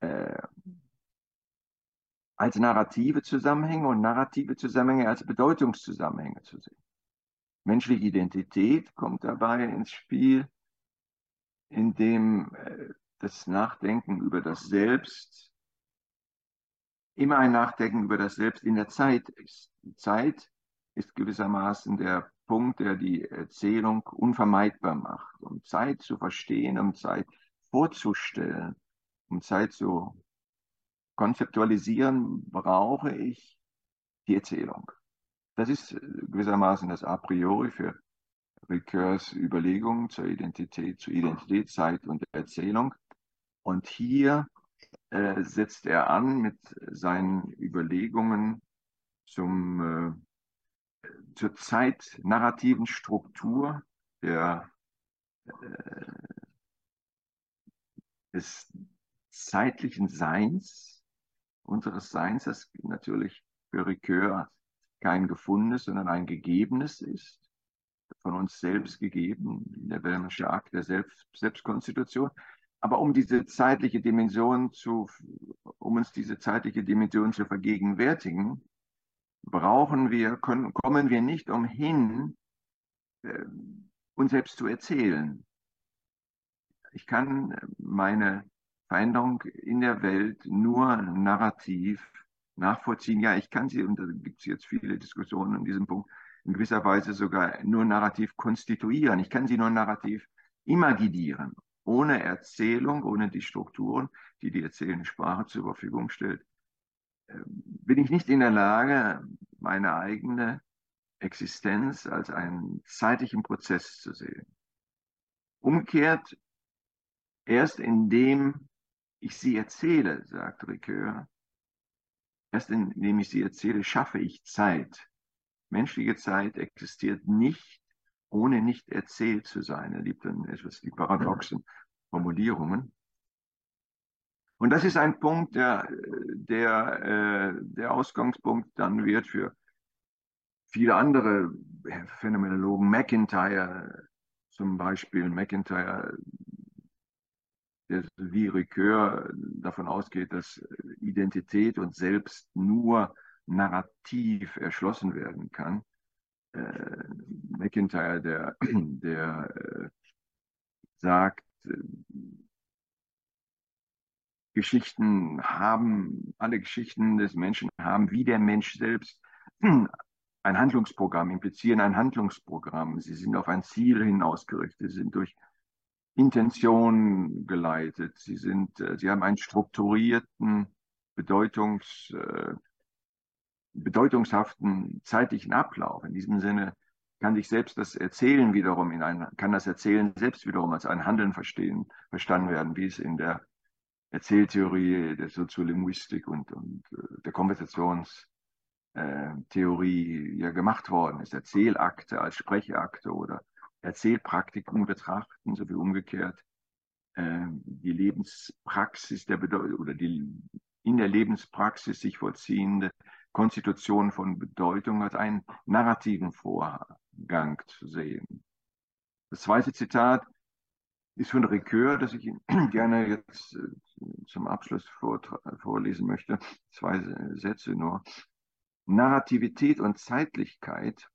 [SPEAKER 4] äh, als narrative Zusammenhänge und narrative Zusammenhänge als Bedeutungszusammenhänge zu sehen. Menschliche Identität kommt dabei ins Spiel, indem äh, das Nachdenken über das Selbst immer ein Nachdenken über das Selbst in der Zeit ist. Die Zeit ist gewissermaßen der Punkt, der die Erzählung unvermeidbar macht. Um Zeit zu verstehen, um Zeit vorzustellen, um Zeit zu konzeptualisieren, brauche ich die Erzählung. Das ist gewissermaßen das A priori für Ricoeurs Überlegungen zur Identität, zur Identität, Zeit und Erzählung. Und hier äh, setzt er an mit seinen Überlegungen zum, äh, zur zeitnarrativen Struktur der, äh, des zeitlichen Seins unseres Seins, das natürlich für Ricoeur kein gefundenes, sondern ein gegebenes ist, von uns selbst gegeben, der Wellmansche Akt der Selbst Selbstkonstitution. Aber um diese zeitliche Dimension zu, um uns diese zeitliche Dimension zu vergegenwärtigen, brauchen wir, können, kommen wir nicht umhin, äh, uns selbst zu erzählen. Ich kann meine Veränderung in der Welt nur narrativ nachvollziehen. Ja, ich kann sie, und da gibt es jetzt viele Diskussionen an diesem Punkt, in gewisser Weise sogar nur narrativ konstituieren. Ich kann sie nur narrativ imaginieren, ohne Erzählung, ohne die Strukturen, die die erzählende Sprache zur Verfügung stellt. Bin ich nicht in der Lage, meine eigene Existenz als einen zeitlichen Prozess zu sehen. Umgekehrt, erst indem ich sie erzähle, sagt Ricoeur. Erst indem ich sie erzähle, schaffe ich Zeit. Menschliche Zeit existiert nicht, ohne nicht erzählt zu sein. Er liebt dann etwas die paradoxen Formulierungen. Und das ist ein Punkt, der, der, äh, der Ausgangspunkt dann wird für viele andere Phänomenologen. McIntyre zum Beispiel. McIntyre der wie Ricoeur davon ausgeht, dass Identität und Selbst nur narrativ erschlossen werden kann. Äh, McIntyre, der, der äh, sagt, äh, Geschichten haben, alle Geschichten des Menschen haben wie der Mensch selbst ein Handlungsprogramm, implizieren ein Handlungsprogramm. Sie sind auf ein Ziel hin ausgerichtet, sie sind durch Intention geleitet. Sie sind, äh, sie haben einen strukturierten, Bedeutungs, äh, bedeutungshaften zeitlichen Ablauf. In diesem Sinne kann sich selbst das Erzählen wiederum in ein, kann das Erzählen selbst wiederum als ein Handeln verstehen, verstanden werden, wie es in der Erzähltheorie, der Soziolinguistik und, und äh, der Konversationstheorie äh, ja gemacht worden ist. Erzählakte als Sprechakte oder Erzählpraktiken betrachten, sowie umgekehrt äh, die Lebenspraxis der Bedeutung oder die in der Lebenspraxis sich vollziehende Konstitution von Bedeutung als einen narrativen Vorgang zu sehen. Das zweite Zitat ist von Ricoeur, das ich Ihnen gerne jetzt äh, zum Abschluss vorlesen möchte. Zwei Sätze nur. Narrativität und Zeitlichkeit,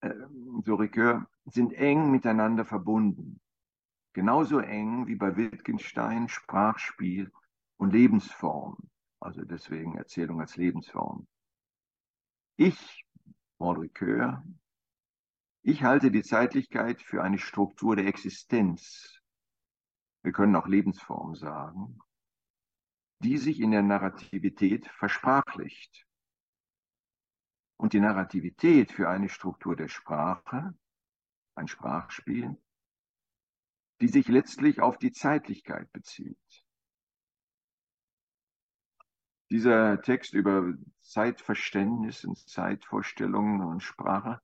[SPEAKER 4] äh, so Ricoeur, sind eng miteinander verbunden. Genauso eng wie bei Wittgenstein Sprachspiel und Lebensform. Also deswegen Erzählung als Lebensform. Ich, Paul Ricoeur, ich halte die Zeitlichkeit für eine Struktur der Existenz. Wir können auch Lebensform sagen, die sich in der Narrativität versprachlicht. Und die Narrativität für eine Struktur der Sprache, ein Sprachspiel, die sich letztlich auf die Zeitlichkeit bezieht. Dieser Text über Zeitverständnis und Zeitvorstellungen und Sprache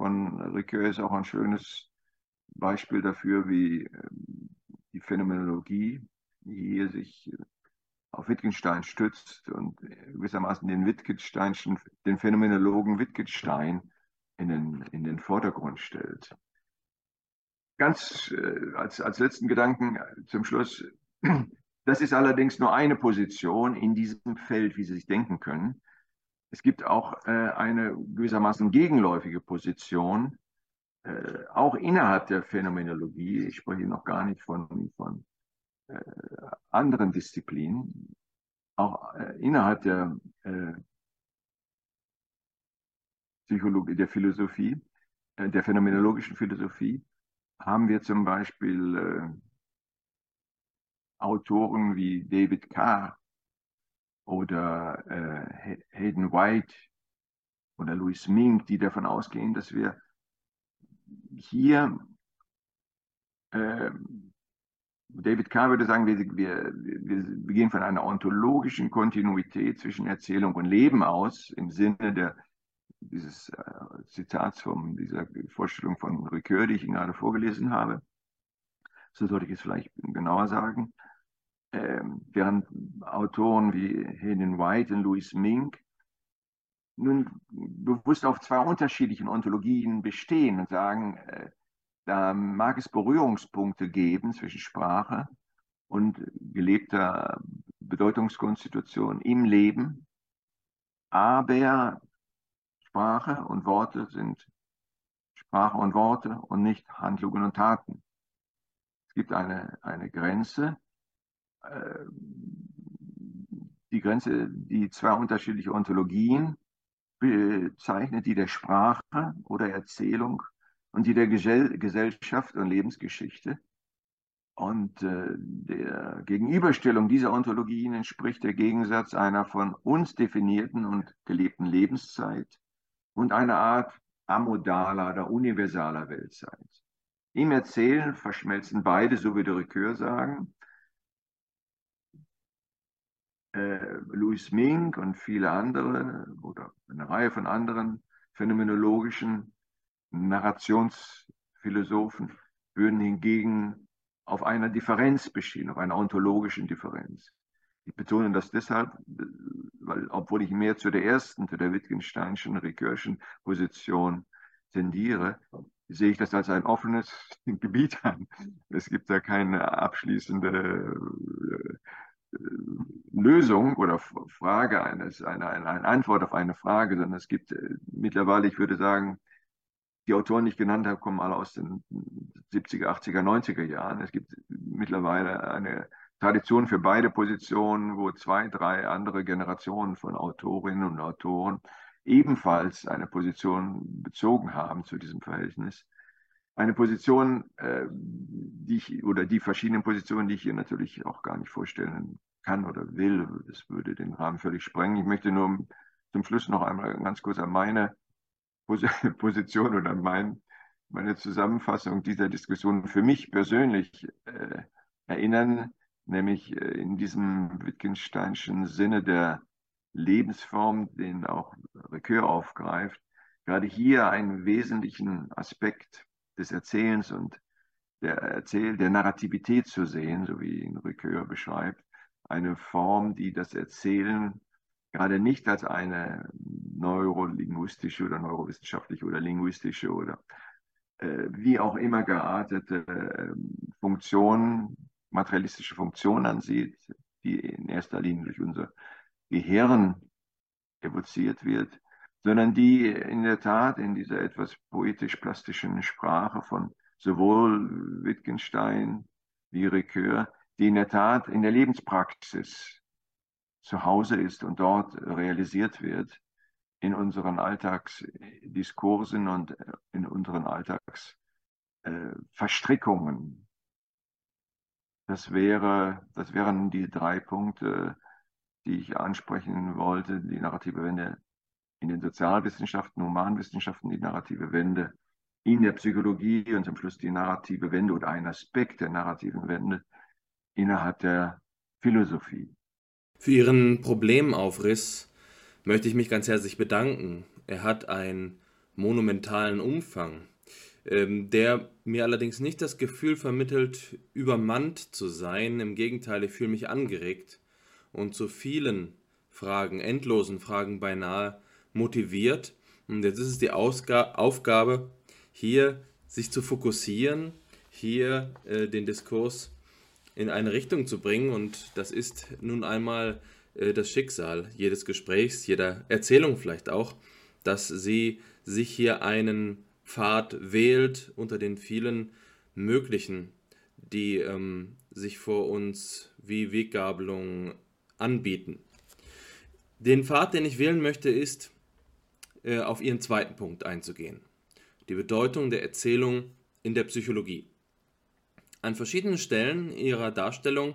[SPEAKER 4] von Ricoeur ist auch ein schönes Beispiel dafür, wie ähm, die Phänomenologie, hier sich auf Wittgenstein stützt und gewissermaßen den Wittgensteinschen, den Phänomenologen Wittgenstein in den, in den Vordergrund stellt. Ganz äh, als, als letzten Gedanken zum Schluss, das ist allerdings nur eine Position in diesem Feld, wie Sie sich denken können. Es gibt auch äh, eine gewissermaßen gegenläufige Position, äh, auch innerhalb der Phänomenologie. Ich spreche noch gar nicht von, von äh, anderen Disziplinen, auch äh, innerhalb der äh, Psychologie, der Philosophie, äh, der phänomenologischen Philosophie, haben wir zum Beispiel Autoren wie David Carr oder äh, Hayden White oder Louis Mink, die davon ausgehen, dass wir hier, äh, David Carr würde sagen, wir, wir, wir gehen von einer ontologischen Kontinuität zwischen Erzählung und Leben aus, im Sinne der, dieses äh, Zitats von dieser Vorstellung von Ricoeur, die ich Ihnen gerade vorgelesen habe. So sollte ich es vielleicht genauer sagen äh, während Autoren wie Helen White und Louis Mink nun bewusst auf zwei unterschiedlichen Ontologien bestehen und sagen, äh, da mag es Berührungspunkte geben zwischen Sprache und gelebter Bedeutungskonstitution im Leben, aber Sprache und Worte sind Sprache und Worte und nicht Handlungen und Taten. Es gibt eine, eine Grenze, die Grenze, die zwei unterschiedliche Ontologien bezeichnet, die der Sprache oder Erzählung und die der Gesell Gesellschaft und Lebensgeschichte. Und äh, der Gegenüberstellung dieser Ontologien entspricht der Gegensatz einer von uns definierten und gelebten Lebenszeit und einer Art amodaler oder universaler Weltzeit. Im Erzählen verschmelzen beide, so wie der Ricoeur sagen, äh, Louis Mink und viele andere oder eine Reihe von anderen phänomenologischen Narrationsphilosophen würden hingegen auf einer Differenz bestehen, auf einer ontologischen Differenz. Ich betone das deshalb, weil, obwohl ich mehr zu der ersten, zu der Wittgensteinischen, Ricoeurschen Position tendiere, sehe ich das als ein offenes Gebiet an. Es gibt da keine abschließende Lösung oder Frage eines, eine, eine, Antwort auf eine Frage, sondern es gibt äh, mittlerweile, ich würde sagen, die Autoren, die ich genannt habe, kommen alle aus den 70er, 80er, 90er Jahren. Es gibt mittlerweile eine Tradition für beide Positionen, wo zwei, drei andere Generationen von Autorinnen und Autoren ebenfalls eine Position bezogen haben zu diesem Verhältnis. Eine Position, äh, die ich, oder die verschiedenen Positionen, die ich hier natürlich auch gar nicht vorstellen kann oder will. Das würde den Rahmen völlig sprengen. Ich möchte nur zum Schluss noch einmal ganz kurz an meine Position oder mein, meine Zusammenfassung dieser Diskussion für mich persönlich äh, erinnern, nämlich äh, in diesem Wittgensteinschen Sinne der Lebensform, den auch Ricoeur aufgreift, gerade hier einen wesentlichen Aspekt des Erzählens und der, Erzähl der Narrativität zu sehen, so wie ihn Ricoeur beschreibt. Eine Form, die das Erzählen gerade nicht als eine neurolinguistische oder neurowissenschaftliche oder linguistische oder äh, wie auch immer geartete äh, Funktion, materialistische Funktion ansieht, die in erster Linie durch unser Gehirn evoziert wird, sondern die in der Tat in dieser etwas poetisch-plastischen Sprache von sowohl Wittgenstein wie Ricoeur, die in der Tat in der Lebenspraxis zu Hause ist und dort realisiert wird, in unseren Alltagsdiskursen und in unseren Alltagsverstrickungen. Das, wäre, das wären die drei Punkte, die ich ansprechen wollte. Die narrative Wende in den Sozialwissenschaften, Humanwissenschaften, die narrative Wende in der Psychologie und zum Schluss die narrative Wende oder ein Aspekt der narrativen Wende innerhalb der Philosophie.
[SPEAKER 3] Für Ihren Problemaufriss möchte ich mich ganz herzlich bedanken. Er hat einen monumentalen Umfang, ähm, der mir allerdings nicht das Gefühl vermittelt, übermannt zu sein. Im Gegenteil, ich fühle mich angeregt und zu vielen Fragen, endlosen Fragen beinahe motiviert. Und jetzt ist es die Ausga Aufgabe, hier sich zu fokussieren, hier äh, den Diskurs in eine Richtung zu bringen. Und das ist nun einmal äh, das Schicksal jedes Gesprächs, jeder Erzählung vielleicht auch, dass sie sich hier einen Pfad wählt unter den vielen möglichen, die ähm, sich vor uns wie Weggabelungen anbieten. Den Pfad, den ich wählen möchte, ist, äh, auf Ihren zweiten Punkt einzugehen die Bedeutung der Erzählung in der Psychologie. An verschiedenen Stellen ihrer Darstellung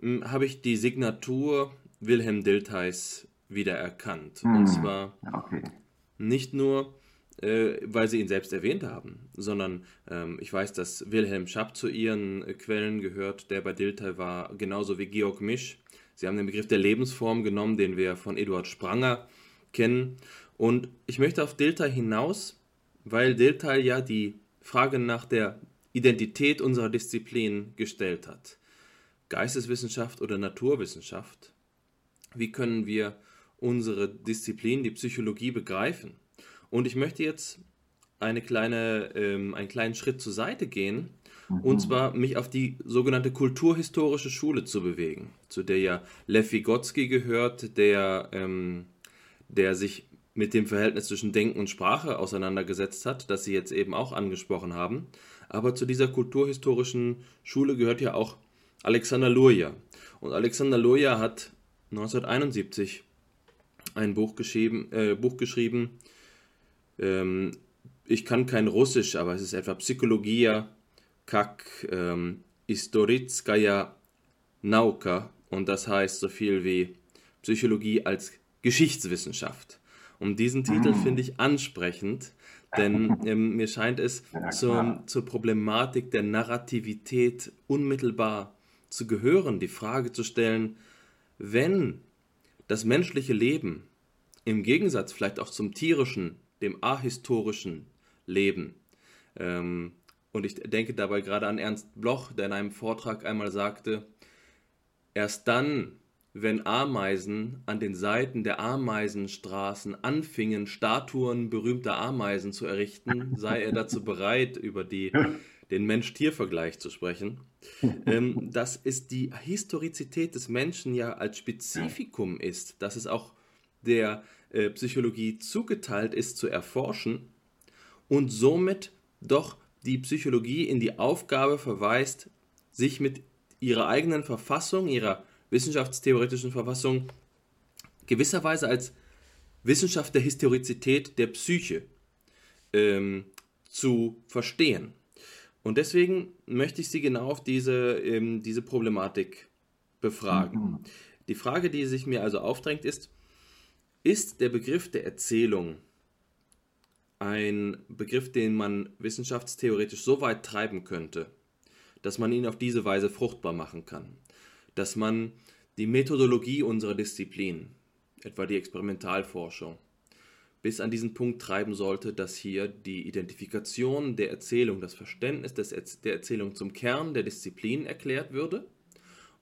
[SPEAKER 3] hm, habe ich die Signatur Wilhelm Diltheis wiedererkannt. Hm. Und zwar okay. nicht nur, äh, weil sie ihn selbst erwähnt haben, sondern ähm, ich weiß, dass Wilhelm Schapp zu ihren äh, Quellen gehört, der bei Dilthey war, genauso wie Georg Misch. Sie haben den Begriff der Lebensform genommen, den wir von Eduard Spranger kennen. Und ich möchte auf Dilthey hinaus weil Dilthey ja die Frage nach der Identität unserer Disziplin gestellt hat. Geisteswissenschaft oder Naturwissenschaft? Wie können wir unsere Disziplin, die Psychologie, begreifen? Und ich möchte jetzt eine kleine, ähm, einen kleinen Schritt zur Seite gehen und mhm. zwar mich auf die sogenannte kulturhistorische Schule zu bewegen, zu der ja Lev Vygotsky gehört, der, ähm, der sich mit dem Verhältnis zwischen Denken und Sprache auseinandergesetzt hat, das Sie jetzt eben auch angesprochen haben. Aber zu dieser kulturhistorischen Schule gehört ja auch Alexander Luria. Und Alexander Luria hat 1971 ein Buch geschrieben, äh, Buch geschrieben ähm, ich kann kein Russisch, aber es ist etwa Psychologia kak ähm, Istoritskaya Nauka und das heißt so viel wie Psychologie als Geschichtswissenschaft. Und diesen Titel mm. finde ich ansprechend, denn ähm, mir scheint es ja, zur, zur Problematik der Narrativität unmittelbar zu gehören, die Frage zu stellen, wenn das menschliche Leben im Gegensatz vielleicht auch zum tierischen, dem ahistorischen Leben, ähm, und ich denke dabei gerade an Ernst Bloch, der in einem Vortrag einmal sagte, erst dann, wenn Ameisen an den Seiten der Ameisenstraßen anfingen, Statuen berühmter Ameisen zu errichten, sei er dazu bereit, über die, den Mensch-Tier-Vergleich zu sprechen. Ähm, dass es die Historizität des Menschen ja als Spezifikum ist, dass es auch der äh, Psychologie zugeteilt ist, zu erforschen und somit doch die Psychologie in die Aufgabe verweist, sich mit ihrer eigenen Verfassung, ihrer wissenschaftstheoretischen Verfassung gewisserweise als Wissenschaft der Historizität der Psyche ähm, zu verstehen. Und deswegen möchte ich Sie genau auf diese, ähm, diese Problematik befragen. Mhm. Die Frage, die sich mir also aufdrängt, ist, ist der Begriff der Erzählung ein Begriff, den man wissenschaftstheoretisch so weit treiben könnte, dass man ihn auf diese Weise fruchtbar machen kann? Dass man die Methodologie unserer Disziplin, etwa die Experimentalforschung, bis an diesen Punkt treiben sollte, dass hier die Identifikation der Erzählung, das Verständnis des, der Erzählung zum Kern der Disziplin erklärt würde?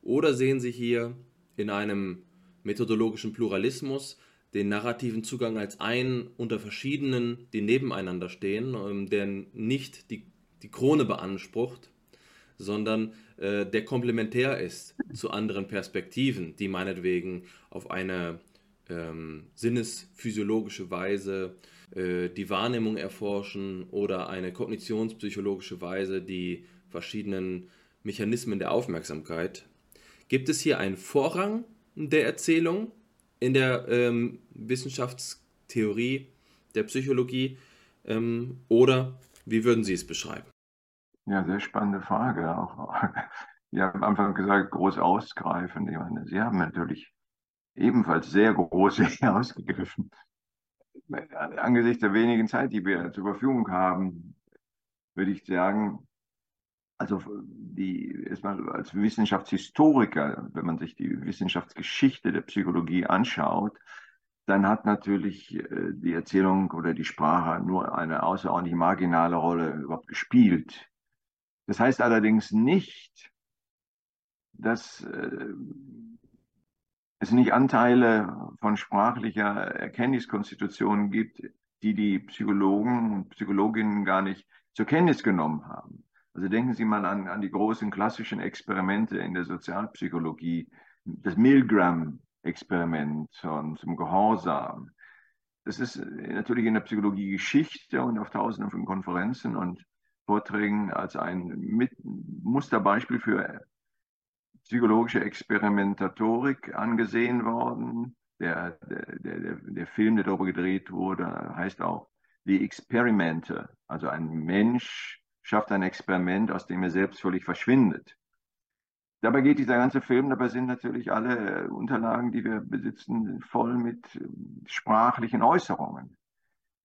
[SPEAKER 3] Oder sehen Sie hier in einem methodologischen Pluralismus den narrativen Zugang als einen unter verschiedenen, die nebeneinander stehen, ähm, der nicht die, die Krone beansprucht, sondern äh, der komplementär ist zu anderen Perspektiven, die meinetwegen auf eine ähm, sinnesphysiologische Weise äh, die Wahrnehmung erforschen oder eine kognitionspsychologische Weise die verschiedenen Mechanismen der Aufmerksamkeit. Gibt es hier einen Vorrang der Erzählung in der ähm, Wissenschaftstheorie der Psychologie ähm, oder wie würden Sie es beschreiben?
[SPEAKER 4] Ja, sehr spannende Frage. Auch, Sie haben am Anfang gesagt, groß ausgreifen. Sie haben natürlich ebenfalls sehr groß ausgegriffen. Angesichts der wenigen Zeit, die wir zur Verfügung haben, würde ich sagen, also die, erstmal als Wissenschaftshistoriker, wenn man sich die Wissenschaftsgeschichte der Psychologie anschaut, dann hat natürlich äh, die Erzählung oder die Sprache nur eine außerordentlich marginale Rolle überhaupt gespielt. Das heißt allerdings nicht, dass äh, es nicht Anteile von sprachlicher Erkenntniskonstitution gibt, die die Psychologen und Psychologinnen gar nicht zur Kenntnis genommen haben. Also denken Sie mal an, an die großen klassischen Experimente in der Sozialpsychologie, das Milgram-Experiment zum Gehorsam. Das ist natürlich in der Psychologie Geschichte und auf tausenden von Konferenzen und Vorträgen als ein Musterbeispiel für psychologische Experimentatorik angesehen worden. Der, der, der, der Film, der darüber gedreht wurde, heißt auch The Experimenter. Also ein Mensch schafft ein Experiment, aus dem er selbst völlig verschwindet. Dabei geht dieser ganze Film, dabei sind natürlich alle Unterlagen, die wir besitzen, voll mit sprachlichen Äußerungen.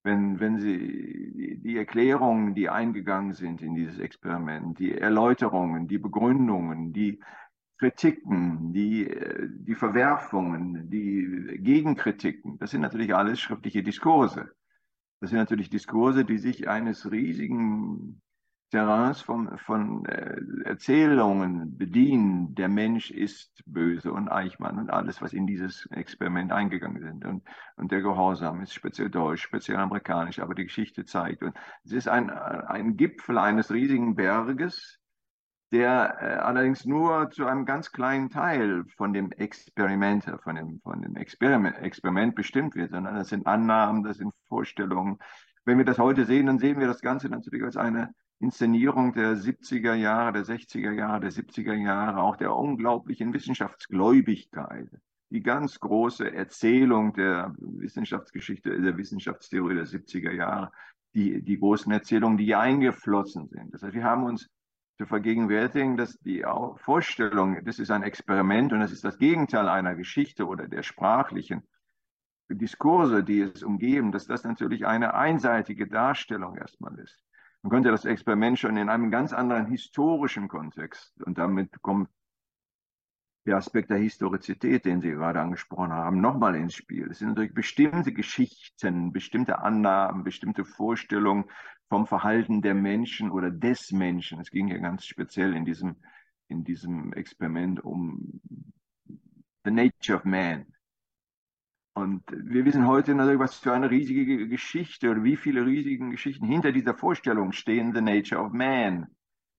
[SPEAKER 4] Wenn, wenn Sie die Erklärungen, die eingegangen sind in dieses Experiment, die Erläuterungen, die Begründungen, die Kritiken, die, die Verwerfungen, die Gegenkritiken, das sind natürlich alles schriftliche Diskurse. Das sind natürlich Diskurse, die sich eines riesigen Terrains von, von äh, Erzählungen bedienen. Der Mensch ist böse und Eichmann und alles, was in dieses Experiment eingegangen sind. Und, und der Gehorsam ist speziell deutsch, speziell amerikanisch, aber die Geschichte zeigt. Und es ist ein, ein Gipfel eines riesigen Berges, der äh, allerdings nur zu einem ganz kleinen Teil von dem Experiment, von dem, von dem Experiment, Experiment bestimmt wird, sondern das sind Annahmen, das sind Vorstellungen. Wenn wir das heute sehen, dann sehen wir das Ganze natürlich als eine Inszenierung der 70er Jahre, der 60er Jahre, der 70er Jahre, auch der unglaublichen Wissenschaftsgläubigkeit. Die ganz große Erzählung der Wissenschaftsgeschichte, der Wissenschaftstheorie der 70er Jahre, die, die großen Erzählungen, die eingeflossen sind. Das heißt, wir haben uns zu vergegenwärtigen, dass die Vorstellung, das ist ein Experiment und das ist das Gegenteil einer Geschichte oder der sprachlichen Diskurse, die es umgeben, dass das natürlich eine einseitige Darstellung erstmal ist. Man könnte das Experiment schon in einem ganz anderen historischen Kontext und damit kommt der Aspekt der Historizität, den Sie gerade angesprochen haben, nochmal ins Spiel. Es sind natürlich bestimmte Geschichten, bestimmte Annahmen, bestimmte Vorstellungen vom Verhalten der Menschen oder des Menschen. Es ging ja ganz speziell in diesem, in diesem Experiment um the nature of man. Und wir wissen heute natürlich, was für eine riesige Geschichte oder wie viele riesige Geschichten hinter dieser Vorstellung stehen, the nature of man.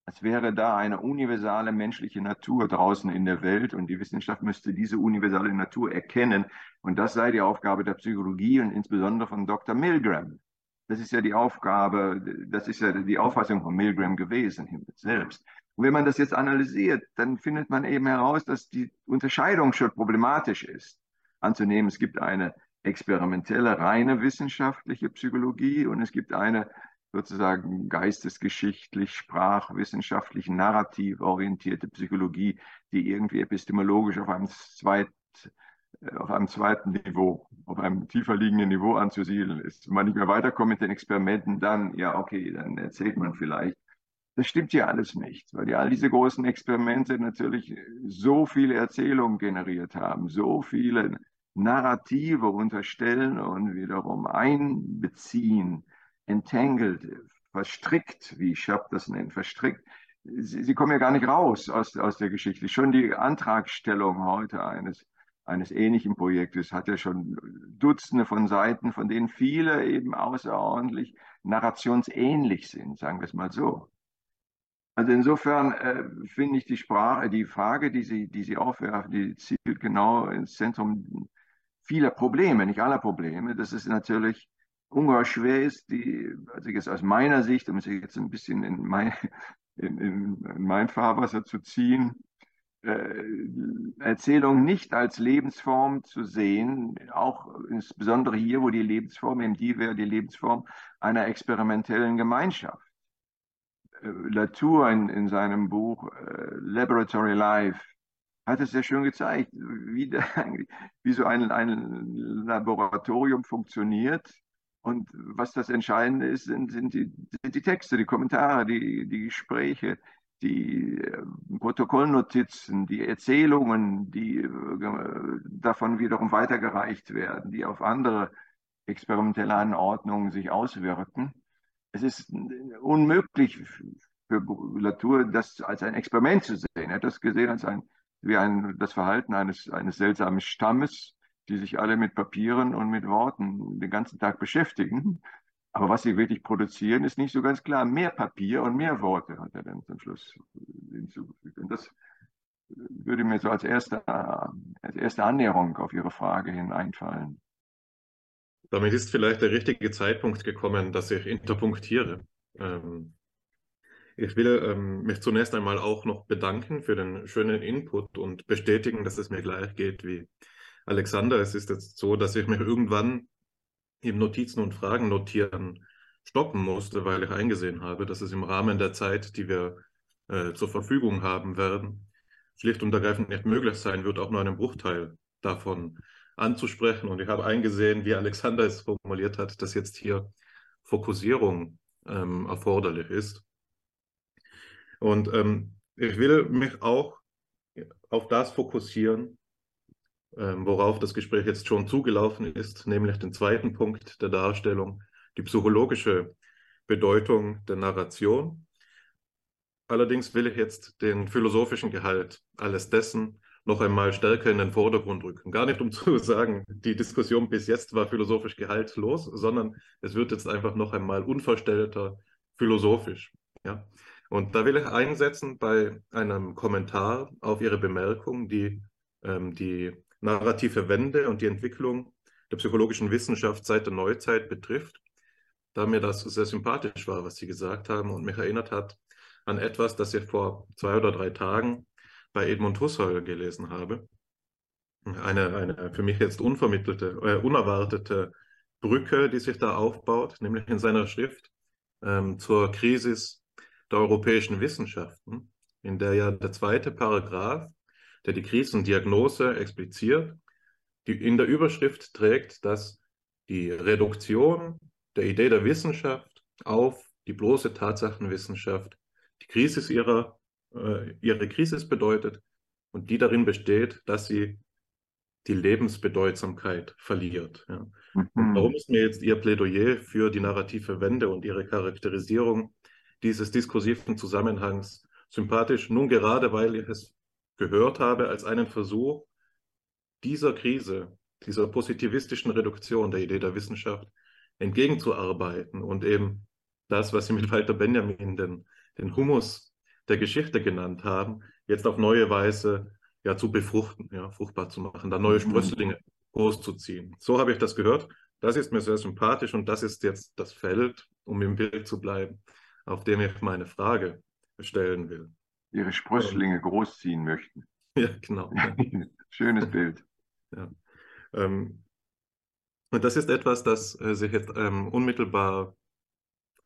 [SPEAKER 4] Als wäre da eine universale menschliche Natur draußen in der Welt und die Wissenschaft müsste diese universale Natur erkennen. Und das sei die Aufgabe der Psychologie und insbesondere von Dr. Milgram. Das ist ja die Aufgabe, das ist ja die Auffassung von Milgram gewesen selbst. Und wenn man das jetzt analysiert, dann findet man eben heraus, dass die Unterscheidung schon problematisch ist. Anzunehmen, es gibt eine experimentelle, reine wissenschaftliche Psychologie und es gibt eine sozusagen geistesgeschichtlich, sprachwissenschaftlich, narrativ orientierte Psychologie, die irgendwie epistemologisch auf einem zweit, auf einem zweiten Niveau, auf einem tiefer liegenden Niveau anzusiedeln ist. Wenn man nicht mehr weiterkommt mit den Experimenten, dann, ja, okay, dann erzählt man vielleicht. Das stimmt ja alles nicht, weil ja all diese großen Experimente natürlich so viele Erzählungen generiert haben, so viele Narrative unterstellen und wiederum einbeziehen, entangled, verstrickt, wie Schapp das nennt, verstrickt. Sie, sie, kommen ja gar nicht raus aus, aus der Geschichte. Schon die Antragstellung heute eines, eines ähnlichen Projektes hat ja schon Dutzende von Seiten, von denen viele eben außerordentlich narrationsähnlich sind, sagen wir es mal so. Also insofern äh, finde ich die Sprache, die Frage, die Sie, die Sie aufwerfen, die zielt genau ins Zentrum vieler Probleme, nicht aller Probleme. Das ist natürlich ungeheuer schwer ist, die, also jetzt aus meiner Sicht, um sich jetzt ein bisschen in mein, in, in, in mein Fahrwasser zu ziehen, äh, Erzählung nicht als Lebensform zu sehen, auch insbesondere hier, wo die Lebensform, eben die wäre die Lebensform einer experimentellen Gemeinschaft. Äh, Latour in, in seinem Buch äh, Laboratory Life hat es sehr schön gezeigt, wie, der, wie so ein, ein Laboratorium funktioniert. Und was das Entscheidende ist, sind, sind, die, sind die Texte, die Kommentare, die, die Gespräche, die äh, Protokollnotizen, die Erzählungen, die äh, davon wiederum weitergereicht werden, die auf andere experimentelle Anordnungen sich auswirken. Es ist unmöglich für Latour, das als ein Experiment zu sehen. Er hat das gesehen als ein wie ein, das Verhalten eines, eines seltsamen Stammes, die sich alle mit Papieren und mit Worten den ganzen Tag beschäftigen. Aber was sie wirklich produzieren, ist nicht so ganz klar. Mehr Papier und mehr Worte, hat er dann zum Schluss hinzugefügt. Und das würde mir so als erste, als erste Annäherung auf Ihre Frage hin einfallen.
[SPEAKER 2] Damit ist vielleicht der richtige Zeitpunkt gekommen, dass ich interpunktiere. Ähm, ich will ähm, mich zunächst einmal auch noch bedanken für den schönen Input und bestätigen, dass es mir gleich geht wie Alexander. Es ist jetzt so, dass ich mich irgendwann im Notizen und Fragen notieren stoppen musste, weil ich eingesehen habe, dass es im Rahmen der Zeit, die wir äh, zur Verfügung haben werden, schlicht und ergreifend nicht möglich sein wird, auch nur einen Bruchteil davon anzusprechen. Und ich habe eingesehen, wie Alexander es formuliert hat, dass jetzt hier Fokussierung ähm, erforderlich ist. Und ähm, ich will mich auch auf das fokussieren, ähm, worauf das Gespräch jetzt schon zugelaufen ist, nämlich den zweiten Punkt der Darstellung, die psychologische Bedeutung der Narration. Allerdings will ich jetzt den philosophischen Gehalt alles dessen noch einmal stärker in den Vordergrund rücken. Gar nicht, um zu sagen, die Diskussion bis jetzt war philosophisch gehaltlos, sondern es wird jetzt einfach noch einmal unverstellter philosophisch. Ja? Und da will ich einsetzen bei einem Kommentar auf Ihre Bemerkung, die ähm, die narrative Wende und die Entwicklung der psychologischen Wissenschaft seit der Neuzeit betrifft, da mir das sehr sympathisch war, was Sie gesagt haben und mich erinnert hat an etwas, das ich vor zwei oder drei Tagen bei Edmund Husserl gelesen habe. Eine, eine für mich jetzt unvermittelte, äh, unerwartete Brücke, die sich da aufbaut, nämlich in seiner Schrift ähm, zur Krisis der europäischen Wissenschaften, in der ja der zweite Paragraph, der die Krisendiagnose expliziert, die in der Überschrift trägt, dass die Reduktion der Idee der Wissenschaft auf die bloße Tatsachenwissenschaft die Krise ihrer, äh, ihre Krise bedeutet und die darin besteht, dass sie die Lebensbedeutsamkeit verliert. Ja. Mhm. warum ist mir jetzt Ihr Plädoyer für die narrative Wende und Ihre Charakterisierung dieses diskursiven Zusammenhangs sympathisch, nun gerade weil ich es gehört habe als einen Versuch dieser Krise, dieser positivistischen Reduktion der Idee der Wissenschaft entgegenzuarbeiten und eben das, was Sie mit Walter Benjamin den, den Humus der Geschichte genannt haben, jetzt auf neue Weise ja zu befruchten, ja, fruchtbar zu machen, da neue mhm. Sprösslinge großzuziehen. So habe ich das gehört. Das ist mir sehr sympathisch und das ist jetzt das Feld, um im Bild zu bleiben, auf dem ich meine Frage stellen will.
[SPEAKER 4] Ihre Sprösslinge ähm, großziehen möchten.
[SPEAKER 2] Ja, genau.
[SPEAKER 4] Schönes Bild.
[SPEAKER 2] Ja. Ähm, und das ist etwas, das äh, sich jetzt ähm, unmittelbar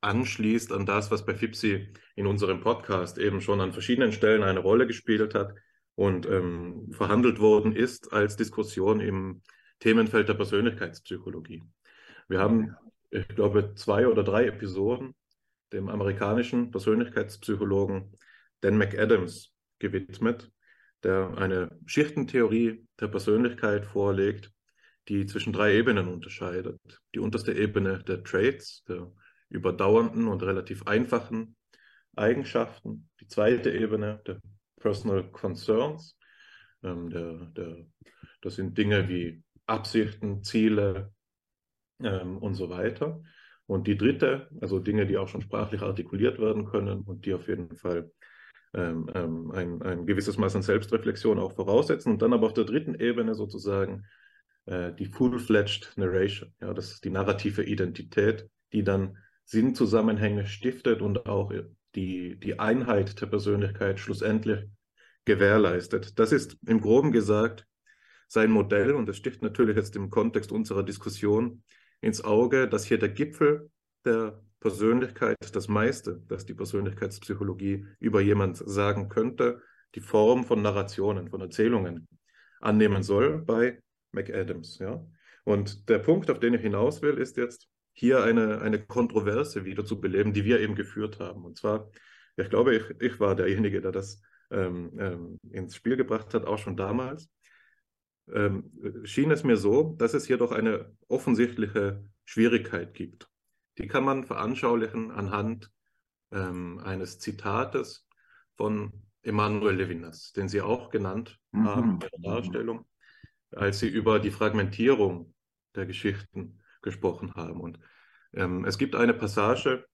[SPEAKER 2] anschließt an das, was bei FIPSI in unserem Podcast eben schon an verschiedenen Stellen eine Rolle gespielt hat und ähm, verhandelt worden ist als Diskussion im Themenfeld der Persönlichkeitspsychologie. Wir haben, ich glaube, zwei oder drei Episoden dem amerikanischen Persönlichkeitspsychologen Dan McAdams gewidmet, der eine Schichtentheorie der Persönlichkeit vorlegt, die zwischen drei Ebenen unterscheidet. Die unterste Ebene der Traits, der überdauernden und relativ einfachen Eigenschaften. Die zweite Ebene der Personal Concerns. Ähm, der, der, das sind Dinge wie Absichten, Ziele ähm, und so weiter. Und die dritte, also Dinge, die auch schon sprachlich artikuliert werden können und die auf jeden Fall ähm, ähm, ein, ein gewisses Maß an Selbstreflexion auch voraussetzen. Und dann aber auf der dritten Ebene sozusagen äh, die full-fledged Narration. Ja, das ist die narrative Identität, die dann Sinnzusammenhänge stiftet und auch die, die Einheit der Persönlichkeit schlussendlich gewährleistet. Das ist im Groben gesagt sein Modell und das sticht natürlich jetzt im Kontext unserer Diskussion ins Auge, dass hier der Gipfel der Persönlichkeit, das meiste, das die Persönlichkeitspsychologie über jemand sagen könnte, die Form von Narrationen, von Erzählungen annehmen soll bei McAdams. Ja? Und der Punkt, auf den ich hinaus will, ist jetzt hier eine, eine Kontroverse wieder zu beleben, die wir eben geführt haben. Und zwar, ich glaube, ich, ich war derjenige, der das ähm, ähm, ins Spiel gebracht hat, auch schon damals. Ähm, schien es mir so, dass es hier doch eine offensichtliche Schwierigkeit gibt. Die kann man veranschaulichen anhand ähm, eines Zitates von Emmanuel Levinas, den Sie auch genannt mhm. haben in Ihrer Darstellung, als Sie über die Fragmentierung der Geschichten gesprochen haben. Und ähm, es gibt eine Passage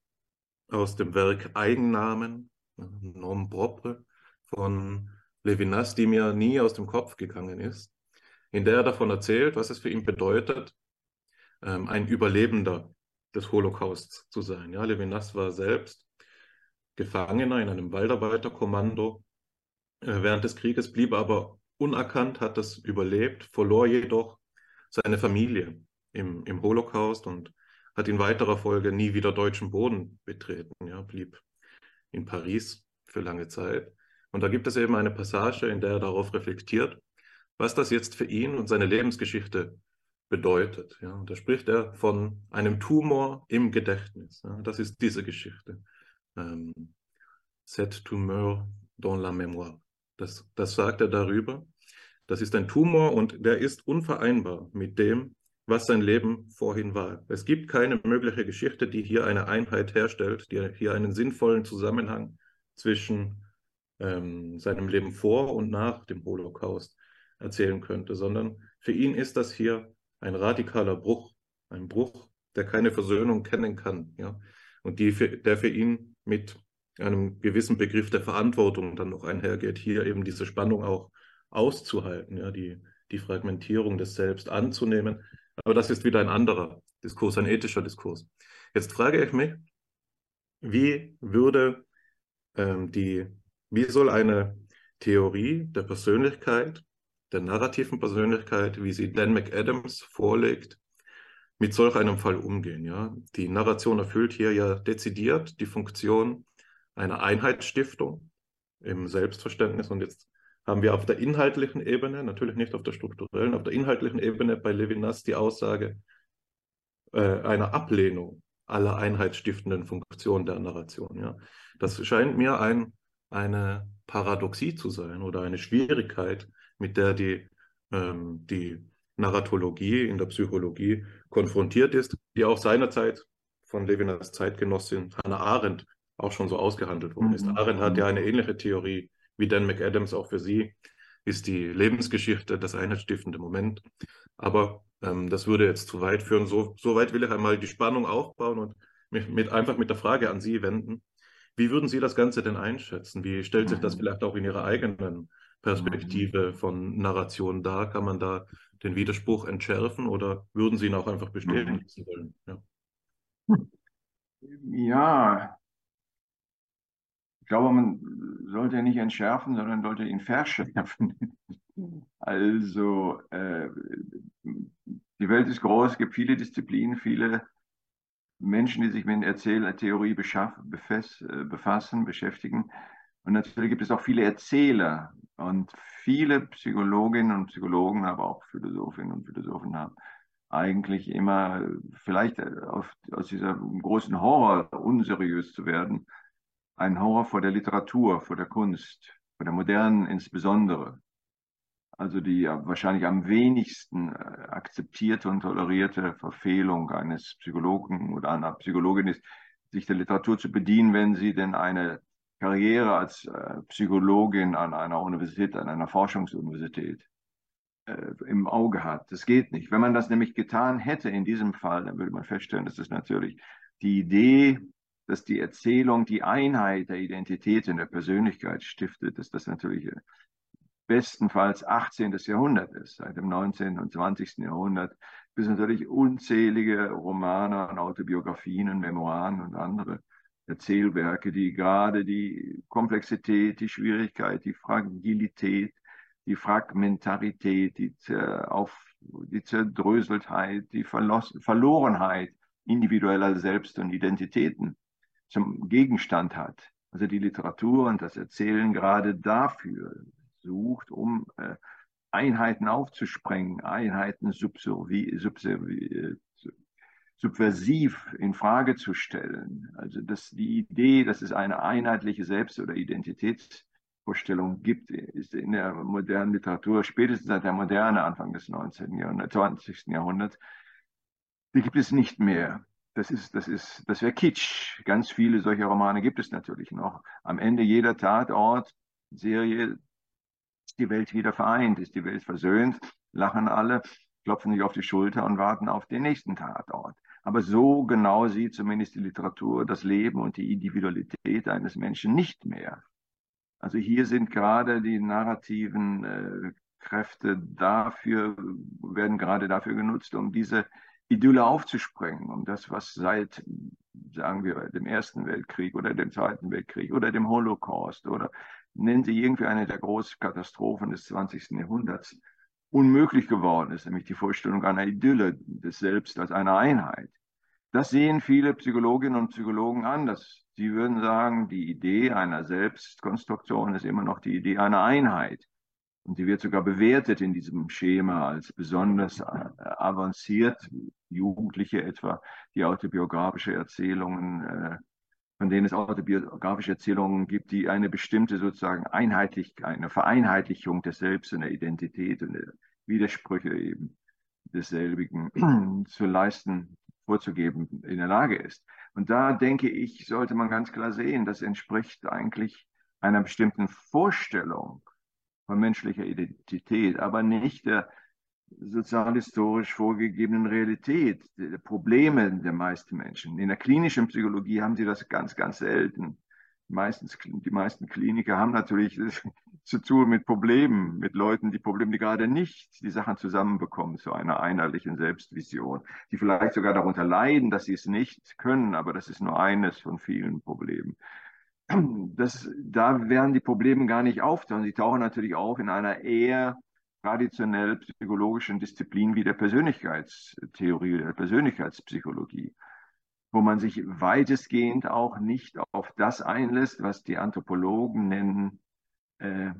[SPEAKER 2] aus dem Werk Eigennamen, Nom propre, von Levinas, die mir nie aus dem Kopf gegangen ist, in der er davon erzählt, was es für ihn bedeutet, ähm, ein Überlebender des Holocausts zu sein. Ja, Levinas war selbst Gefangener in einem Waldarbeiterkommando äh, während des Krieges, blieb aber unerkannt, hat das überlebt, verlor jedoch seine Familie im, im Holocaust und hat in weiterer Folge nie wieder deutschen Boden betreten, ja, blieb in Paris für lange Zeit. Und da gibt es eben eine Passage, in der er darauf reflektiert, was das jetzt für ihn und seine Lebensgeschichte bedeutet. Ja. Und da spricht er von einem Tumor im Gedächtnis. Ja. Das ist diese Geschichte. Ähm, Cet tumeur dans la mémoire. Das, das sagt er darüber. Das ist ein Tumor und der ist unvereinbar mit dem, was sein Leben vorhin war. Es gibt keine mögliche Geschichte, die hier eine Einheit herstellt, die hier einen sinnvollen Zusammenhang zwischen ähm, seinem Leben vor und nach dem Holocaust erzählen könnte, sondern für ihn ist das hier ein radikaler Bruch, ein Bruch, der keine Versöhnung kennen kann, ja, und die für, der für ihn mit einem gewissen Begriff der Verantwortung dann noch einhergeht, hier eben diese Spannung auch auszuhalten, ja, die, die Fragmentierung des Selbst anzunehmen. Aber das ist wieder ein anderer Diskurs, ein ethischer Diskurs. Jetzt frage ich mich, wie würde ähm, die wie soll eine Theorie der Persönlichkeit, der narrativen Persönlichkeit, wie sie Dan McAdams vorlegt, mit solch einem Fall umgehen? Ja? Die Narration erfüllt hier ja dezidiert die Funktion einer Einheitsstiftung im Selbstverständnis. Und jetzt haben wir auf der inhaltlichen Ebene, natürlich nicht auf der strukturellen, auf der inhaltlichen Ebene bei Levinas die Aussage äh, einer Ablehnung aller einheitsstiftenden Funktionen der Narration. Ja. Das scheint mir ein eine Paradoxie zu sein oder eine Schwierigkeit, mit der die, ähm, die Narratologie in der Psychologie konfrontiert ist, die auch seinerzeit von Levinas Zeitgenossin Hannah Arendt auch schon so ausgehandelt worden ist. Mhm. Arendt hat ja eine ähnliche Theorie wie Dan McAdams, auch für sie ist die Lebensgeschichte das einheitsstiftende Moment. Aber ähm, das würde jetzt zu weit führen. So, so weit will ich einmal die Spannung aufbauen und mich mit, einfach mit der Frage an Sie wenden. Wie würden Sie das Ganze denn einschätzen? Wie stellt sich das mhm. vielleicht auch in Ihrer eigenen Perspektive mhm. von Narration dar? Kann man da den Widerspruch entschärfen oder würden Sie ihn auch einfach bestätigen
[SPEAKER 4] mhm. wollen? Ja. ja, ich glaube, man sollte ihn nicht entschärfen, sondern sollte ihn verschärfen. Also, äh, die Welt ist groß, es gibt viele Disziplinen, viele Menschen, die sich mit Erzähltheorie äh, befassen, beschäftigen. Und natürlich gibt es auch viele Erzähler und viele Psychologinnen und Psychologen, aber auch Philosophinnen und Philosophen haben eigentlich immer vielleicht auf, aus diesem großen Horror, unseriös zu werden, einen Horror vor der Literatur, vor der Kunst, vor der modernen insbesondere, also die wahrscheinlich am wenigsten äh, akzeptierte und tolerierte Verfehlung eines Psychologen oder einer Psychologin ist, sich der Literatur zu bedienen, wenn sie denn eine Karriere als äh, Psychologin an einer Universität, an einer Forschungsuniversität äh, im Auge hat. Das geht nicht. Wenn man das nämlich getan hätte in diesem Fall, dann würde man feststellen, dass das natürlich die Idee, dass die Erzählung die Einheit der Identität in der Persönlichkeit stiftet, dass das natürlich bestenfalls 18. Jahrhundert ist. Seit dem 19. und 20. Jahrhundert bis natürlich unzählige Romane und Autobiografien und Memoiren und andere Erzählwerke, die gerade die Komplexität, die Schwierigkeit, die Fragilität, die Fragmentarität, die, auf, die Zerdröseltheit, die Verlos Verlorenheit individueller Selbst und Identitäten zum Gegenstand hat. Also die Literatur und das Erzählen gerade dafür sucht, um äh, Einheiten aufzusprengen, Einheiten subservi, subservi, subversiv in Frage zu stellen. Also dass die Idee, dass es eine einheitliche Selbst- oder Identitätsvorstellung gibt, ist in der modernen Literatur, spätestens seit der Moderne, Anfang des 19. Jahrhunderts, 20. Jahrhunderts, die gibt es nicht mehr. Das ist, das ist, das wäre Kitsch. Ganz viele solcher Romane gibt es natürlich noch. Am Ende jeder Tatort, Serie ist die Welt wieder vereint, ist die Welt versöhnt, lachen alle, klopfen sich auf die Schulter und warten auf den nächsten Tatort. Aber so genau sieht zumindest die Literatur das Leben und die Individualität eines Menschen nicht mehr. Also hier sind gerade die narrativen äh, Kräfte dafür, werden gerade dafür genutzt, um diese Idylle aufzusprengen, um das, was seit, sagen wir, dem Ersten Weltkrieg oder dem Zweiten Weltkrieg oder dem Holocaust oder nennen Sie irgendwie eine der großen Katastrophen des 20. Jahrhunderts, unmöglich geworden ist, nämlich die Vorstellung einer Idylle des Selbst als einer Einheit. Das sehen viele Psychologinnen und Psychologen anders. Sie würden sagen, die Idee einer Selbstkonstruktion ist immer noch die Idee einer Einheit. Und sie wird sogar bewertet in diesem Schema als besonders äh, avanciert. Jugendliche etwa, die autobiografische Erzählungen äh, von denen es autobiografische Erzählungen gibt, die eine bestimmte sozusagen Einheitlichkeit, eine Vereinheitlichung des Selbst und der Identität und der Widersprüche eben desselbigen zu leisten, vorzugeben in der Lage ist. Und da denke ich, sollte man ganz klar sehen, das entspricht eigentlich einer bestimmten Vorstellung von menschlicher Identität, aber nicht der sozialhistorisch vorgegebenen Realität, der Probleme der meisten Menschen. In der klinischen Psychologie haben sie das ganz, ganz selten. Meistens, die meisten Kliniker haben natürlich zu tun mit Problemen, mit Leuten, die Probleme, die gerade nicht die Sachen zusammenbekommen zu einer einheitlichen Selbstvision, die vielleicht sogar darunter leiden, dass sie es nicht können, aber das ist nur eines von vielen Problemen. Das, da werden die Probleme gar nicht auftauchen. Sie tauchen natürlich auf in einer eher traditionell psychologischen Disziplin wie der Persönlichkeitstheorie, der Persönlichkeitspsychologie, wo man sich weitestgehend auch nicht auf das einlässt, was die Anthropologen nennen, äh,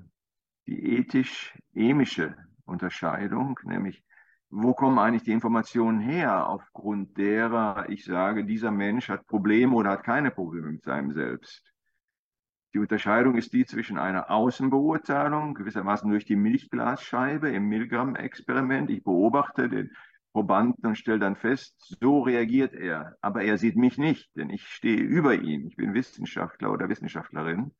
[SPEAKER 4] die ethisch-emische Unterscheidung, nämlich wo kommen eigentlich die Informationen her, aufgrund derer ich sage, dieser Mensch hat Probleme oder hat keine Probleme mit seinem Selbst. Die Unterscheidung ist die zwischen einer Außenbeurteilung, gewissermaßen durch die Milchglasscheibe im Milgram-Experiment. Ich beobachte den Probanden und stelle dann fest, so reagiert er. Aber er sieht mich nicht, denn ich stehe über ihm. Ich bin Wissenschaftler oder Wissenschaftlerin.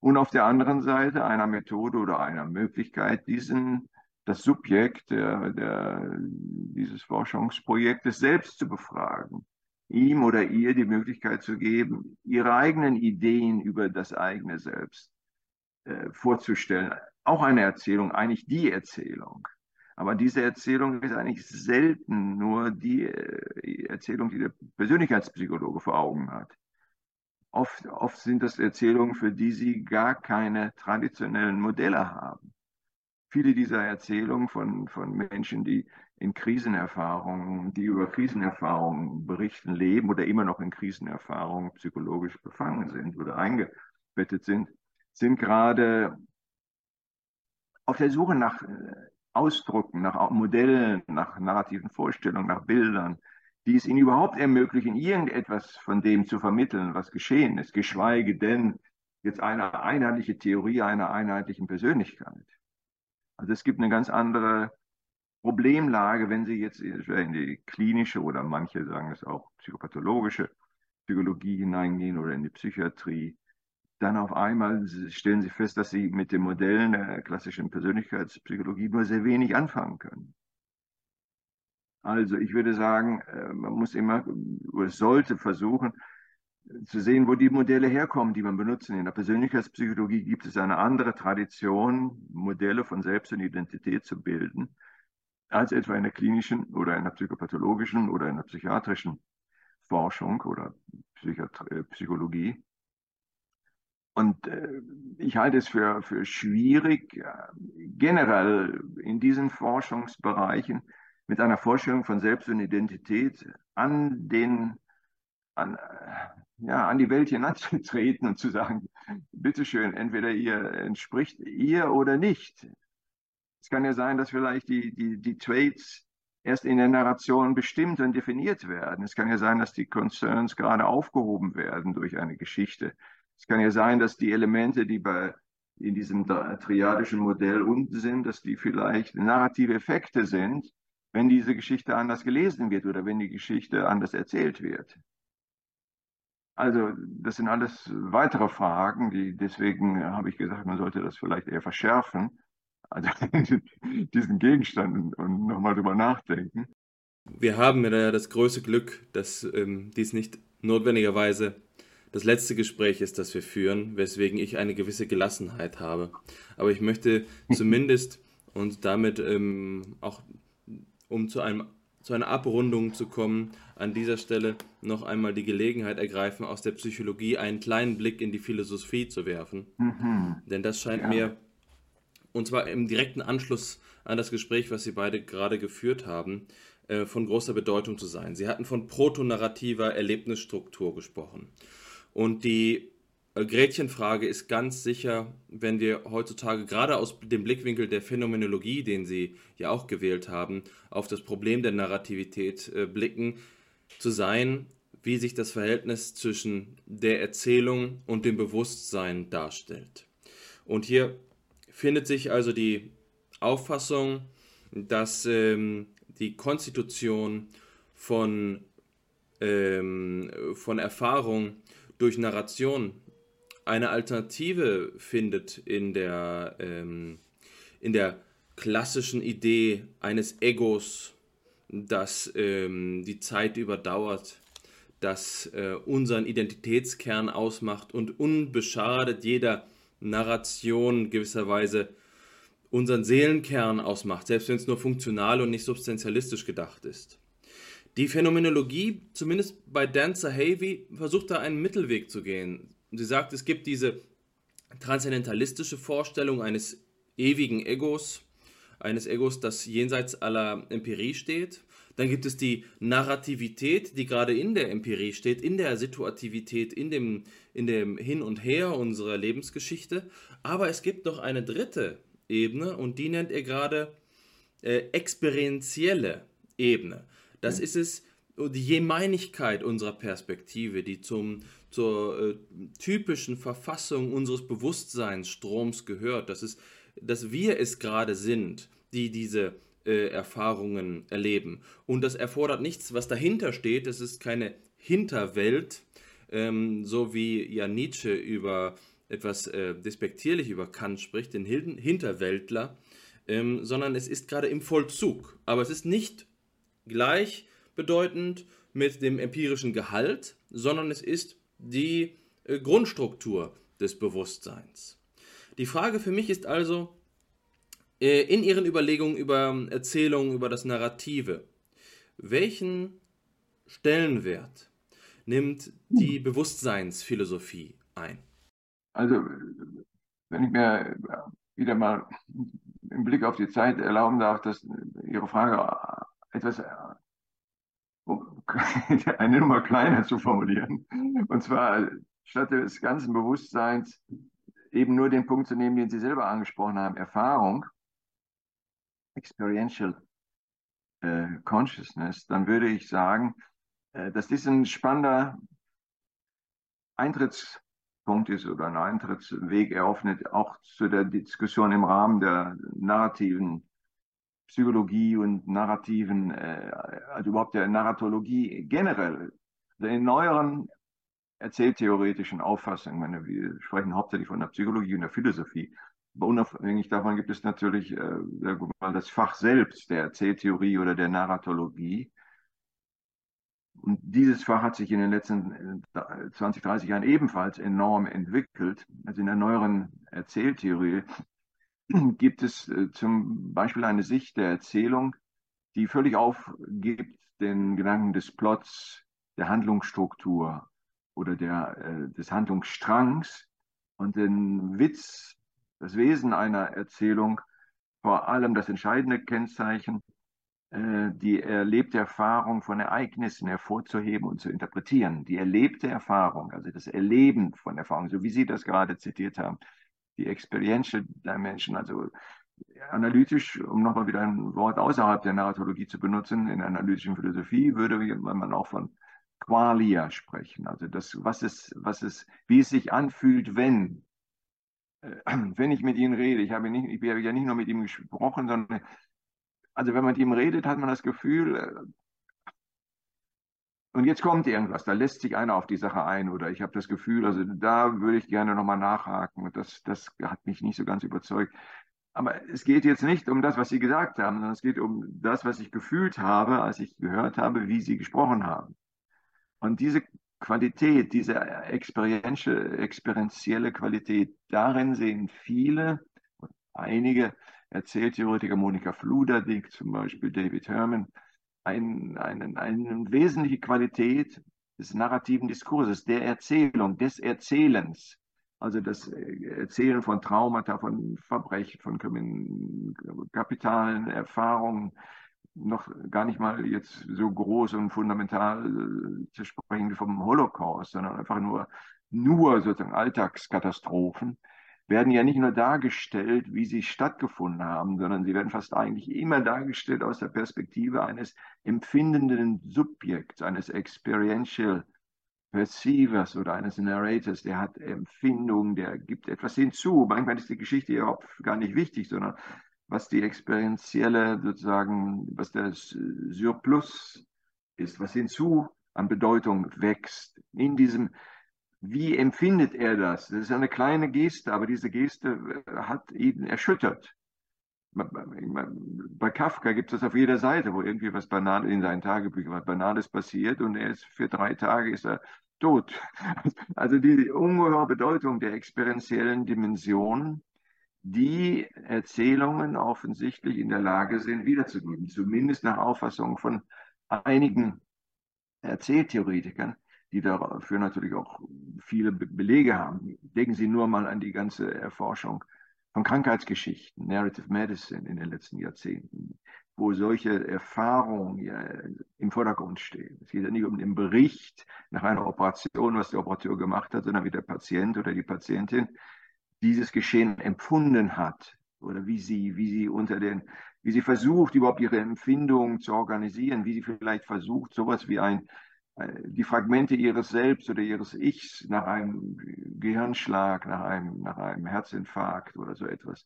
[SPEAKER 4] Und auf der anderen Seite einer Methode oder einer Möglichkeit, diesen, das Subjekt der, der, dieses Forschungsprojektes selbst zu befragen ihm oder ihr die Möglichkeit zu geben, ihre eigenen Ideen über das eigene Selbst äh, vorzustellen. Auch eine Erzählung, eigentlich die Erzählung. Aber diese Erzählung ist eigentlich selten nur die äh, Erzählung, die der Persönlichkeitspsychologe vor Augen hat. Oft, oft sind das Erzählungen, für die sie gar keine traditionellen Modelle haben. Viele dieser Erzählungen von, von Menschen, die in Krisenerfahrungen, die über Krisenerfahrungen berichten, leben oder immer noch in Krisenerfahrungen psychologisch befangen sind oder eingebettet sind, sind gerade auf der Suche nach äh, Ausdrucken, nach Modellen, nach narrativen Vorstellungen, nach Bildern, die es ihnen überhaupt ermöglichen, irgendetwas von dem zu vermitteln, was geschehen ist, geschweige denn jetzt eine einheitliche Theorie einer einheitlichen Persönlichkeit. Also es gibt eine ganz andere Problemlage, wenn Sie jetzt in die klinische oder manche sagen es auch psychopathologische Psychologie hineingehen oder in die Psychiatrie. Dann auf einmal stellen Sie fest, dass Sie mit den Modellen der klassischen Persönlichkeitspsychologie nur sehr wenig anfangen können. Also ich würde sagen, äh, man muss immer oder sollte versuchen zu sehen, wo die Modelle herkommen, die man benutzen. In der Persönlichkeitspsychologie gibt es eine andere Tradition, Modelle von Selbst und Identität zu bilden, als etwa in der klinischen oder in der psychopathologischen oder in der psychiatrischen Forschung oder Psychiat äh, Psychologie. Und äh, ich halte es für, für schwierig, generell in diesen Forschungsbereichen mit einer Vorstellung von Selbst und Identität an den an, ja, an die Welt hinanzutreten und zu sagen, bitteschön, entweder ihr entspricht ihr oder nicht. Es kann ja sein, dass vielleicht die, die, die Traits erst in der Narration bestimmt und definiert werden. Es kann ja sein, dass die Concerns gerade aufgehoben werden durch eine Geschichte. Es kann ja sein, dass die Elemente, die bei in diesem triadischen Modell unten sind, dass die vielleicht narrative Effekte sind, wenn diese Geschichte anders gelesen wird oder wenn die Geschichte anders erzählt wird. Also das sind alles weitere Fragen, die deswegen habe ich gesagt, man sollte das vielleicht eher verschärfen, also diesen Gegenstand und nochmal drüber nachdenken.
[SPEAKER 3] Wir haben ja das große Glück, dass ähm, dies nicht notwendigerweise das letzte Gespräch ist, das wir führen, weswegen ich eine gewisse Gelassenheit habe. Aber ich möchte zumindest und damit ähm, auch um zu, einem, zu einer Abrundung zu kommen, an dieser Stelle noch einmal die Gelegenheit ergreifen, aus der Psychologie einen kleinen Blick in die Philosophie zu werfen. Mhm. Denn das scheint ja. mir, und zwar im direkten Anschluss an das Gespräch, was Sie beide gerade geführt haben, äh, von großer Bedeutung zu sein. Sie hatten von protonarrativer Erlebnisstruktur gesprochen. Und die äh, Gretchenfrage ist ganz sicher, wenn wir heutzutage gerade aus dem Blickwinkel der Phänomenologie, den Sie ja auch gewählt haben, auf das Problem der Narrativität äh, blicken, zu sein, wie sich das Verhältnis zwischen der Erzählung und dem Bewusstsein darstellt. Und hier findet sich also die Auffassung, dass ähm, die Konstitution von, ähm, von Erfahrung durch Narration eine Alternative findet in der, ähm, in der klassischen Idee eines Egos, das ähm, die Zeit überdauert, das äh, unseren Identitätskern ausmacht und unbeschadet jeder Narration gewisserweise unseren Seelenkern ausmacht, selbst wenn es nur funktional und nicht substantialistisch gedacht ist. Die Phänomenologie, zumindest bei Dancer Havey, versucht da einen Mittelweg zu gehen. Sie sagt, es gibt diese transzendentalistische Vorstellung eines ewigen Egos, eines Egos, das jenseits aller Empirie steht. Dann gibt es die Narrativität, die gerade in der Empirie steht, in der Situativität, in dem, in dem Hin und Her unserer Lebensgeschichte. Aber es gibt noch eine dritte Ebene und die nennt er gerade äh, experientielle Ebene. Das ist es, die Jemeinigkeit unserer Perspektive, die zum, zur äh, typischen Verfassung unseres Bewusstseinsstroms gehört. Das ist, dass wir es gerade sind, die diese äh, Erfahrungen erleben. Und das erfordert nichts, was dahinter steht. Es ist keine Hinterwelt, ähm, so wie ja Nietzsche über etwas äh, despektierlich über Kant spricht, den Hinterwäldler, ähm, sondern es ist gerade im Vollzug. Aber es ist nicht gleichbedeutend mit dem empirischen Gehalt, sondern es ist die äh, Grundstruktur des Bewusstseins. Die Frage für mich ist also, in Ihren Überlegungen über Erzählungen, über das Narrative, welchen Stellenwert nimmt die Bewusstseinsphilosophie ein?
[SPEAKER 4] Also, wenn ich mir wieder mal im Blick auf die Zeit erlauben darf, dass Ihre Frage etwas eine Nummer kleiner zu formulieren. Und zwar statt des ganzen Bewusstseins eben nur den Punkt zu nehmen, den Sie selber angesprochen haben, Erfahrung, Experiential äh, Consciousness, dann würde ich sagen, äh, dass dies ein spannender Eintritts Punkt ist oder ein Eintrittsweg eröffnet, auch zu der Diskussion im Rahmen der narrativen Psychologie und narrativen, äh, also überhaupt der Narratologie generell. Also in neueren erzähltheoretischen Auffassungen, wir sprechen hauptsächlich von der Psychologie und der Philosophie, unabhängig davon gibt es natürlich äh, das Fach selbst der Erzähltheorie oder der Narratologie. Und dieses Fach hat sich in den letzten 20, äh, 30 Jahren ebenfalls enorm entwickelt. Also in der neueren Erzähltheorie gibt es äh, zum Beispiel eine Sicht der Erzählung, die völlig aufgibt den Gedanken des Plots, der Handlungsstruktur oder der, äh, des Handlungsstrangs und den Witz, das Wesen einer Erzählung, vor allem das entscheidende Kennzeichen, äh, die erlebte Erfahrung von Ereignissen hervorzuheben und zu interpretieren. Die erlebte Erfahrung, also das Erleben von Erfahrungen, so wie Sie das gerade zitiert haben, die Experiential Dimension, also analytisch, um nochmal wieder ein Wort außerhalb der Narratologie zu benutzen, in der analytischen Philosophie würde man auch von Qualia sprechen. Also das, was es, was es, wie es sich anfühlt, wenn, äh, wenn ich mit Ihnen rede. Ich habe, nicht, ich habe ja nicht nur mit ihm gesprochen, sondern also wenn man mit ihm redet, hat man das Gefühl, äh, und jetzt kommt irgendwas, da lässt sich einer auf die Sache ein oder ich habe das Gefühl, also da würde ich gerne nochmal nachhaken und das, das hat mich nicht so ganz überzeugt. Aber es geht jetzt nicht um das, was Sie gesagt haben, sondern es geht um das, was ich gefühlt habe, als ich gehört habe, wie Sie gesprochen haben. Und diese Qualität, diese experientielle Qualität, darin sehen viele, einige Erzähltheoretiker, Monika Fluderding zum Beispiel, David Herman, ein, eine, eine wesentliche Qualität des narrativen Diskurses, der Erzählung, des Erzählens. Also das Erzählen von Traumata, von Verbrechen, von kapitalen Erfahrungen, noch gar nicht mal jetzt so groß und fundamental äh, zu sprechen vom Holocaust, sondern einfach nur, nur sozusagen Alltagskatastrophen werden ja nicht nur dargestellt, wie sie stattgefunden haben, sondern sie werden fast eigentlich immer dargestellt aus der Perspektive eines empfindenden Subjekts, eines Experiential Perceivers oder eines Narrators, der hat Empfindung, der gibt etwas hinzu. Manchmal ist die Geschichte überhaupt gar nicht wichtig, sondern was die experientielle sozusagen, was der Surplus ist, was hinzu an Bedeutung wächst in diesem wie empfindet er das? Das ist eine kleine Geste, aber diese Geste äh, hat ihn erschüttert. Bei Kafka gibt es das auf jeder Seite, wo irgendwie was Banales in seinen Tagebüchern was Banales passiert und er ist für drei Tage ist er tot. Also die ungeheure Bedeutung der experientiellen Dimension, die Erzählungen offensichtlich in der Lage sind wiederzugeben, zumindest nach Auffassung von einigen Erzähltheoretikern die dafür natürlich auch viele Belege haben. Denken Sie nur mal an die ganze Erforschung von Krankheitsgeschichten, Narrative Medicine in den letzten Jahrzehnten, wo solche Erfahrungen ja im Vordergrund stehen. Es geht ja nicht um den Bericht nach einer Operation, was der Operateur gemacht hat, sondern wie der Patient oder die Patientin dieses Geschehen empfunden hat oder wie sie, wie sie unter den, wie sie versucht, überhaupt ihre Empfindungen zu organisieren, wie sie vielleicht versucht, sowas wie ein die Fragmente ihres Selbst oder ihres Ichs nach einem Gehirnschlag, nach einem, nach einem Herzinfarkt oder so etwas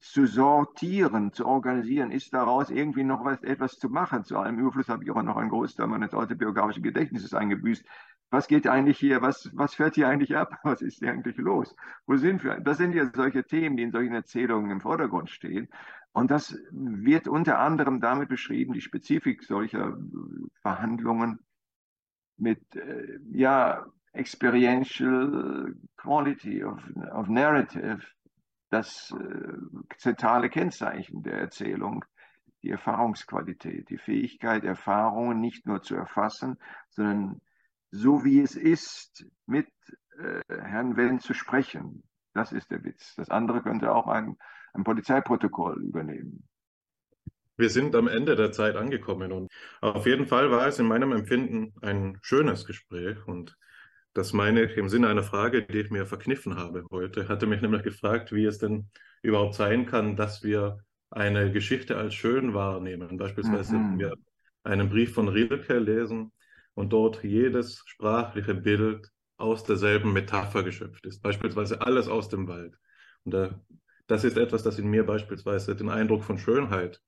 [SPEAKER 4] zu sortieren, zu organisieren, ist daraus irgendwie noch was, etwas zu machen. Zu allem Überfluss habe ich auch noch einen Großteil meines autobiografischen Gedächtnisses eingebüßt. Was geht eigentlich hier, was, was fährt hier eigentlich ab? Was ist hier eigentlich los? Wo sind wir? Das sind ja solche Themen, die in solchen Erzählungen im Vordergrund stehen. Und das wird unter anderem damit beschrieben, die Spezifik solcher Verhandlungen mit äh, ja, experiential quality of, of narrative, das äh, zentrale Kennzeichen der Erzählung, die Erfahrungsqualität, die Fähigkeit, Erfahrungen nicht nur zu erfassen, sondern so wie es ist, mit äh, Herrn Wendt zu sprechen. Das ist der Witz. Das andere könnte auch ein, ein Polizeiprotokoll übernehmen.
[SPEAKER 2] Wir sind am Ende der Zeit angekommen und auf jeden Fall war es in meinem Empfinden ein schönes Gespräch und das meine ich im Sinne einer Frage, die ich mir verkniffen habe heute. Hatte mich nämlich gefragt, wie es denn überhaupt sein kann, dass wir eine Geschichte als schön wahrnehmen. Beispielsweise, mhm. wenn wir einen Brief von Rilke lesen und dort jedes sprachliche Bild aus derselben Metapher geschöpft ist. Beispielsweise alles aus dem Wald. Und da, das ist etwas, das in mir beispielsweise den Eindruck von Schönheit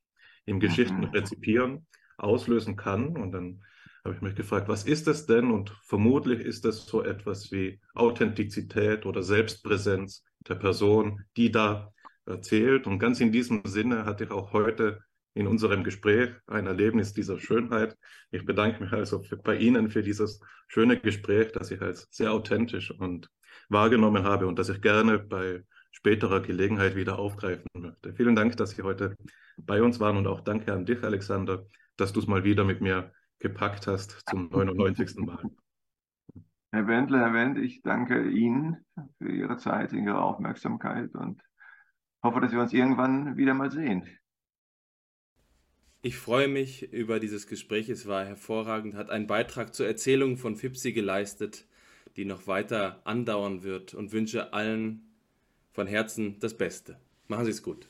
[SPEAKER 2] im Geschichten rezipieren auslösen kann. Und dann habe ich mich gefragt, was ist es denn? Und vermutlich ist es so etwas wie Authentizität oder Selbstpräsenz der Person, die da erzählt. Und ganz in diesem Sinne hatte ich auch heute in unserem Gespräch ein Erlebnis dieser Schönheit. Ich bedanke mich also für, bei Ihnen für dieses schöne Gespräch, das ich als sehr authentisch und wahrgenommen habe und das ich gerne bei späterer Gelegenheit wieder aufgreifen möchte. Vielen Dank, dass Sie heute bei uns waren und auch danke an dich, Alexander, dass du es mal wieder mit mir gepackt hast zum 99. Mal.
[SPEAKER 4] Herr Wendler, Herr Wendt, ich danke Ihnen für Ihre Zeit, Ihre Aufmerksamkeit und hoffe, dass wir uns irgendwann wieder mal sehen.
[SPEAKER 3] Ich freue mich über dieses Gespräch. Es war hervorragend, hat einen Beitrag zur Erzählung von Fipsi geleistet, die noch weiter andauern wird und wünsche allen von Herzen das Beste. Machen Sie es gut.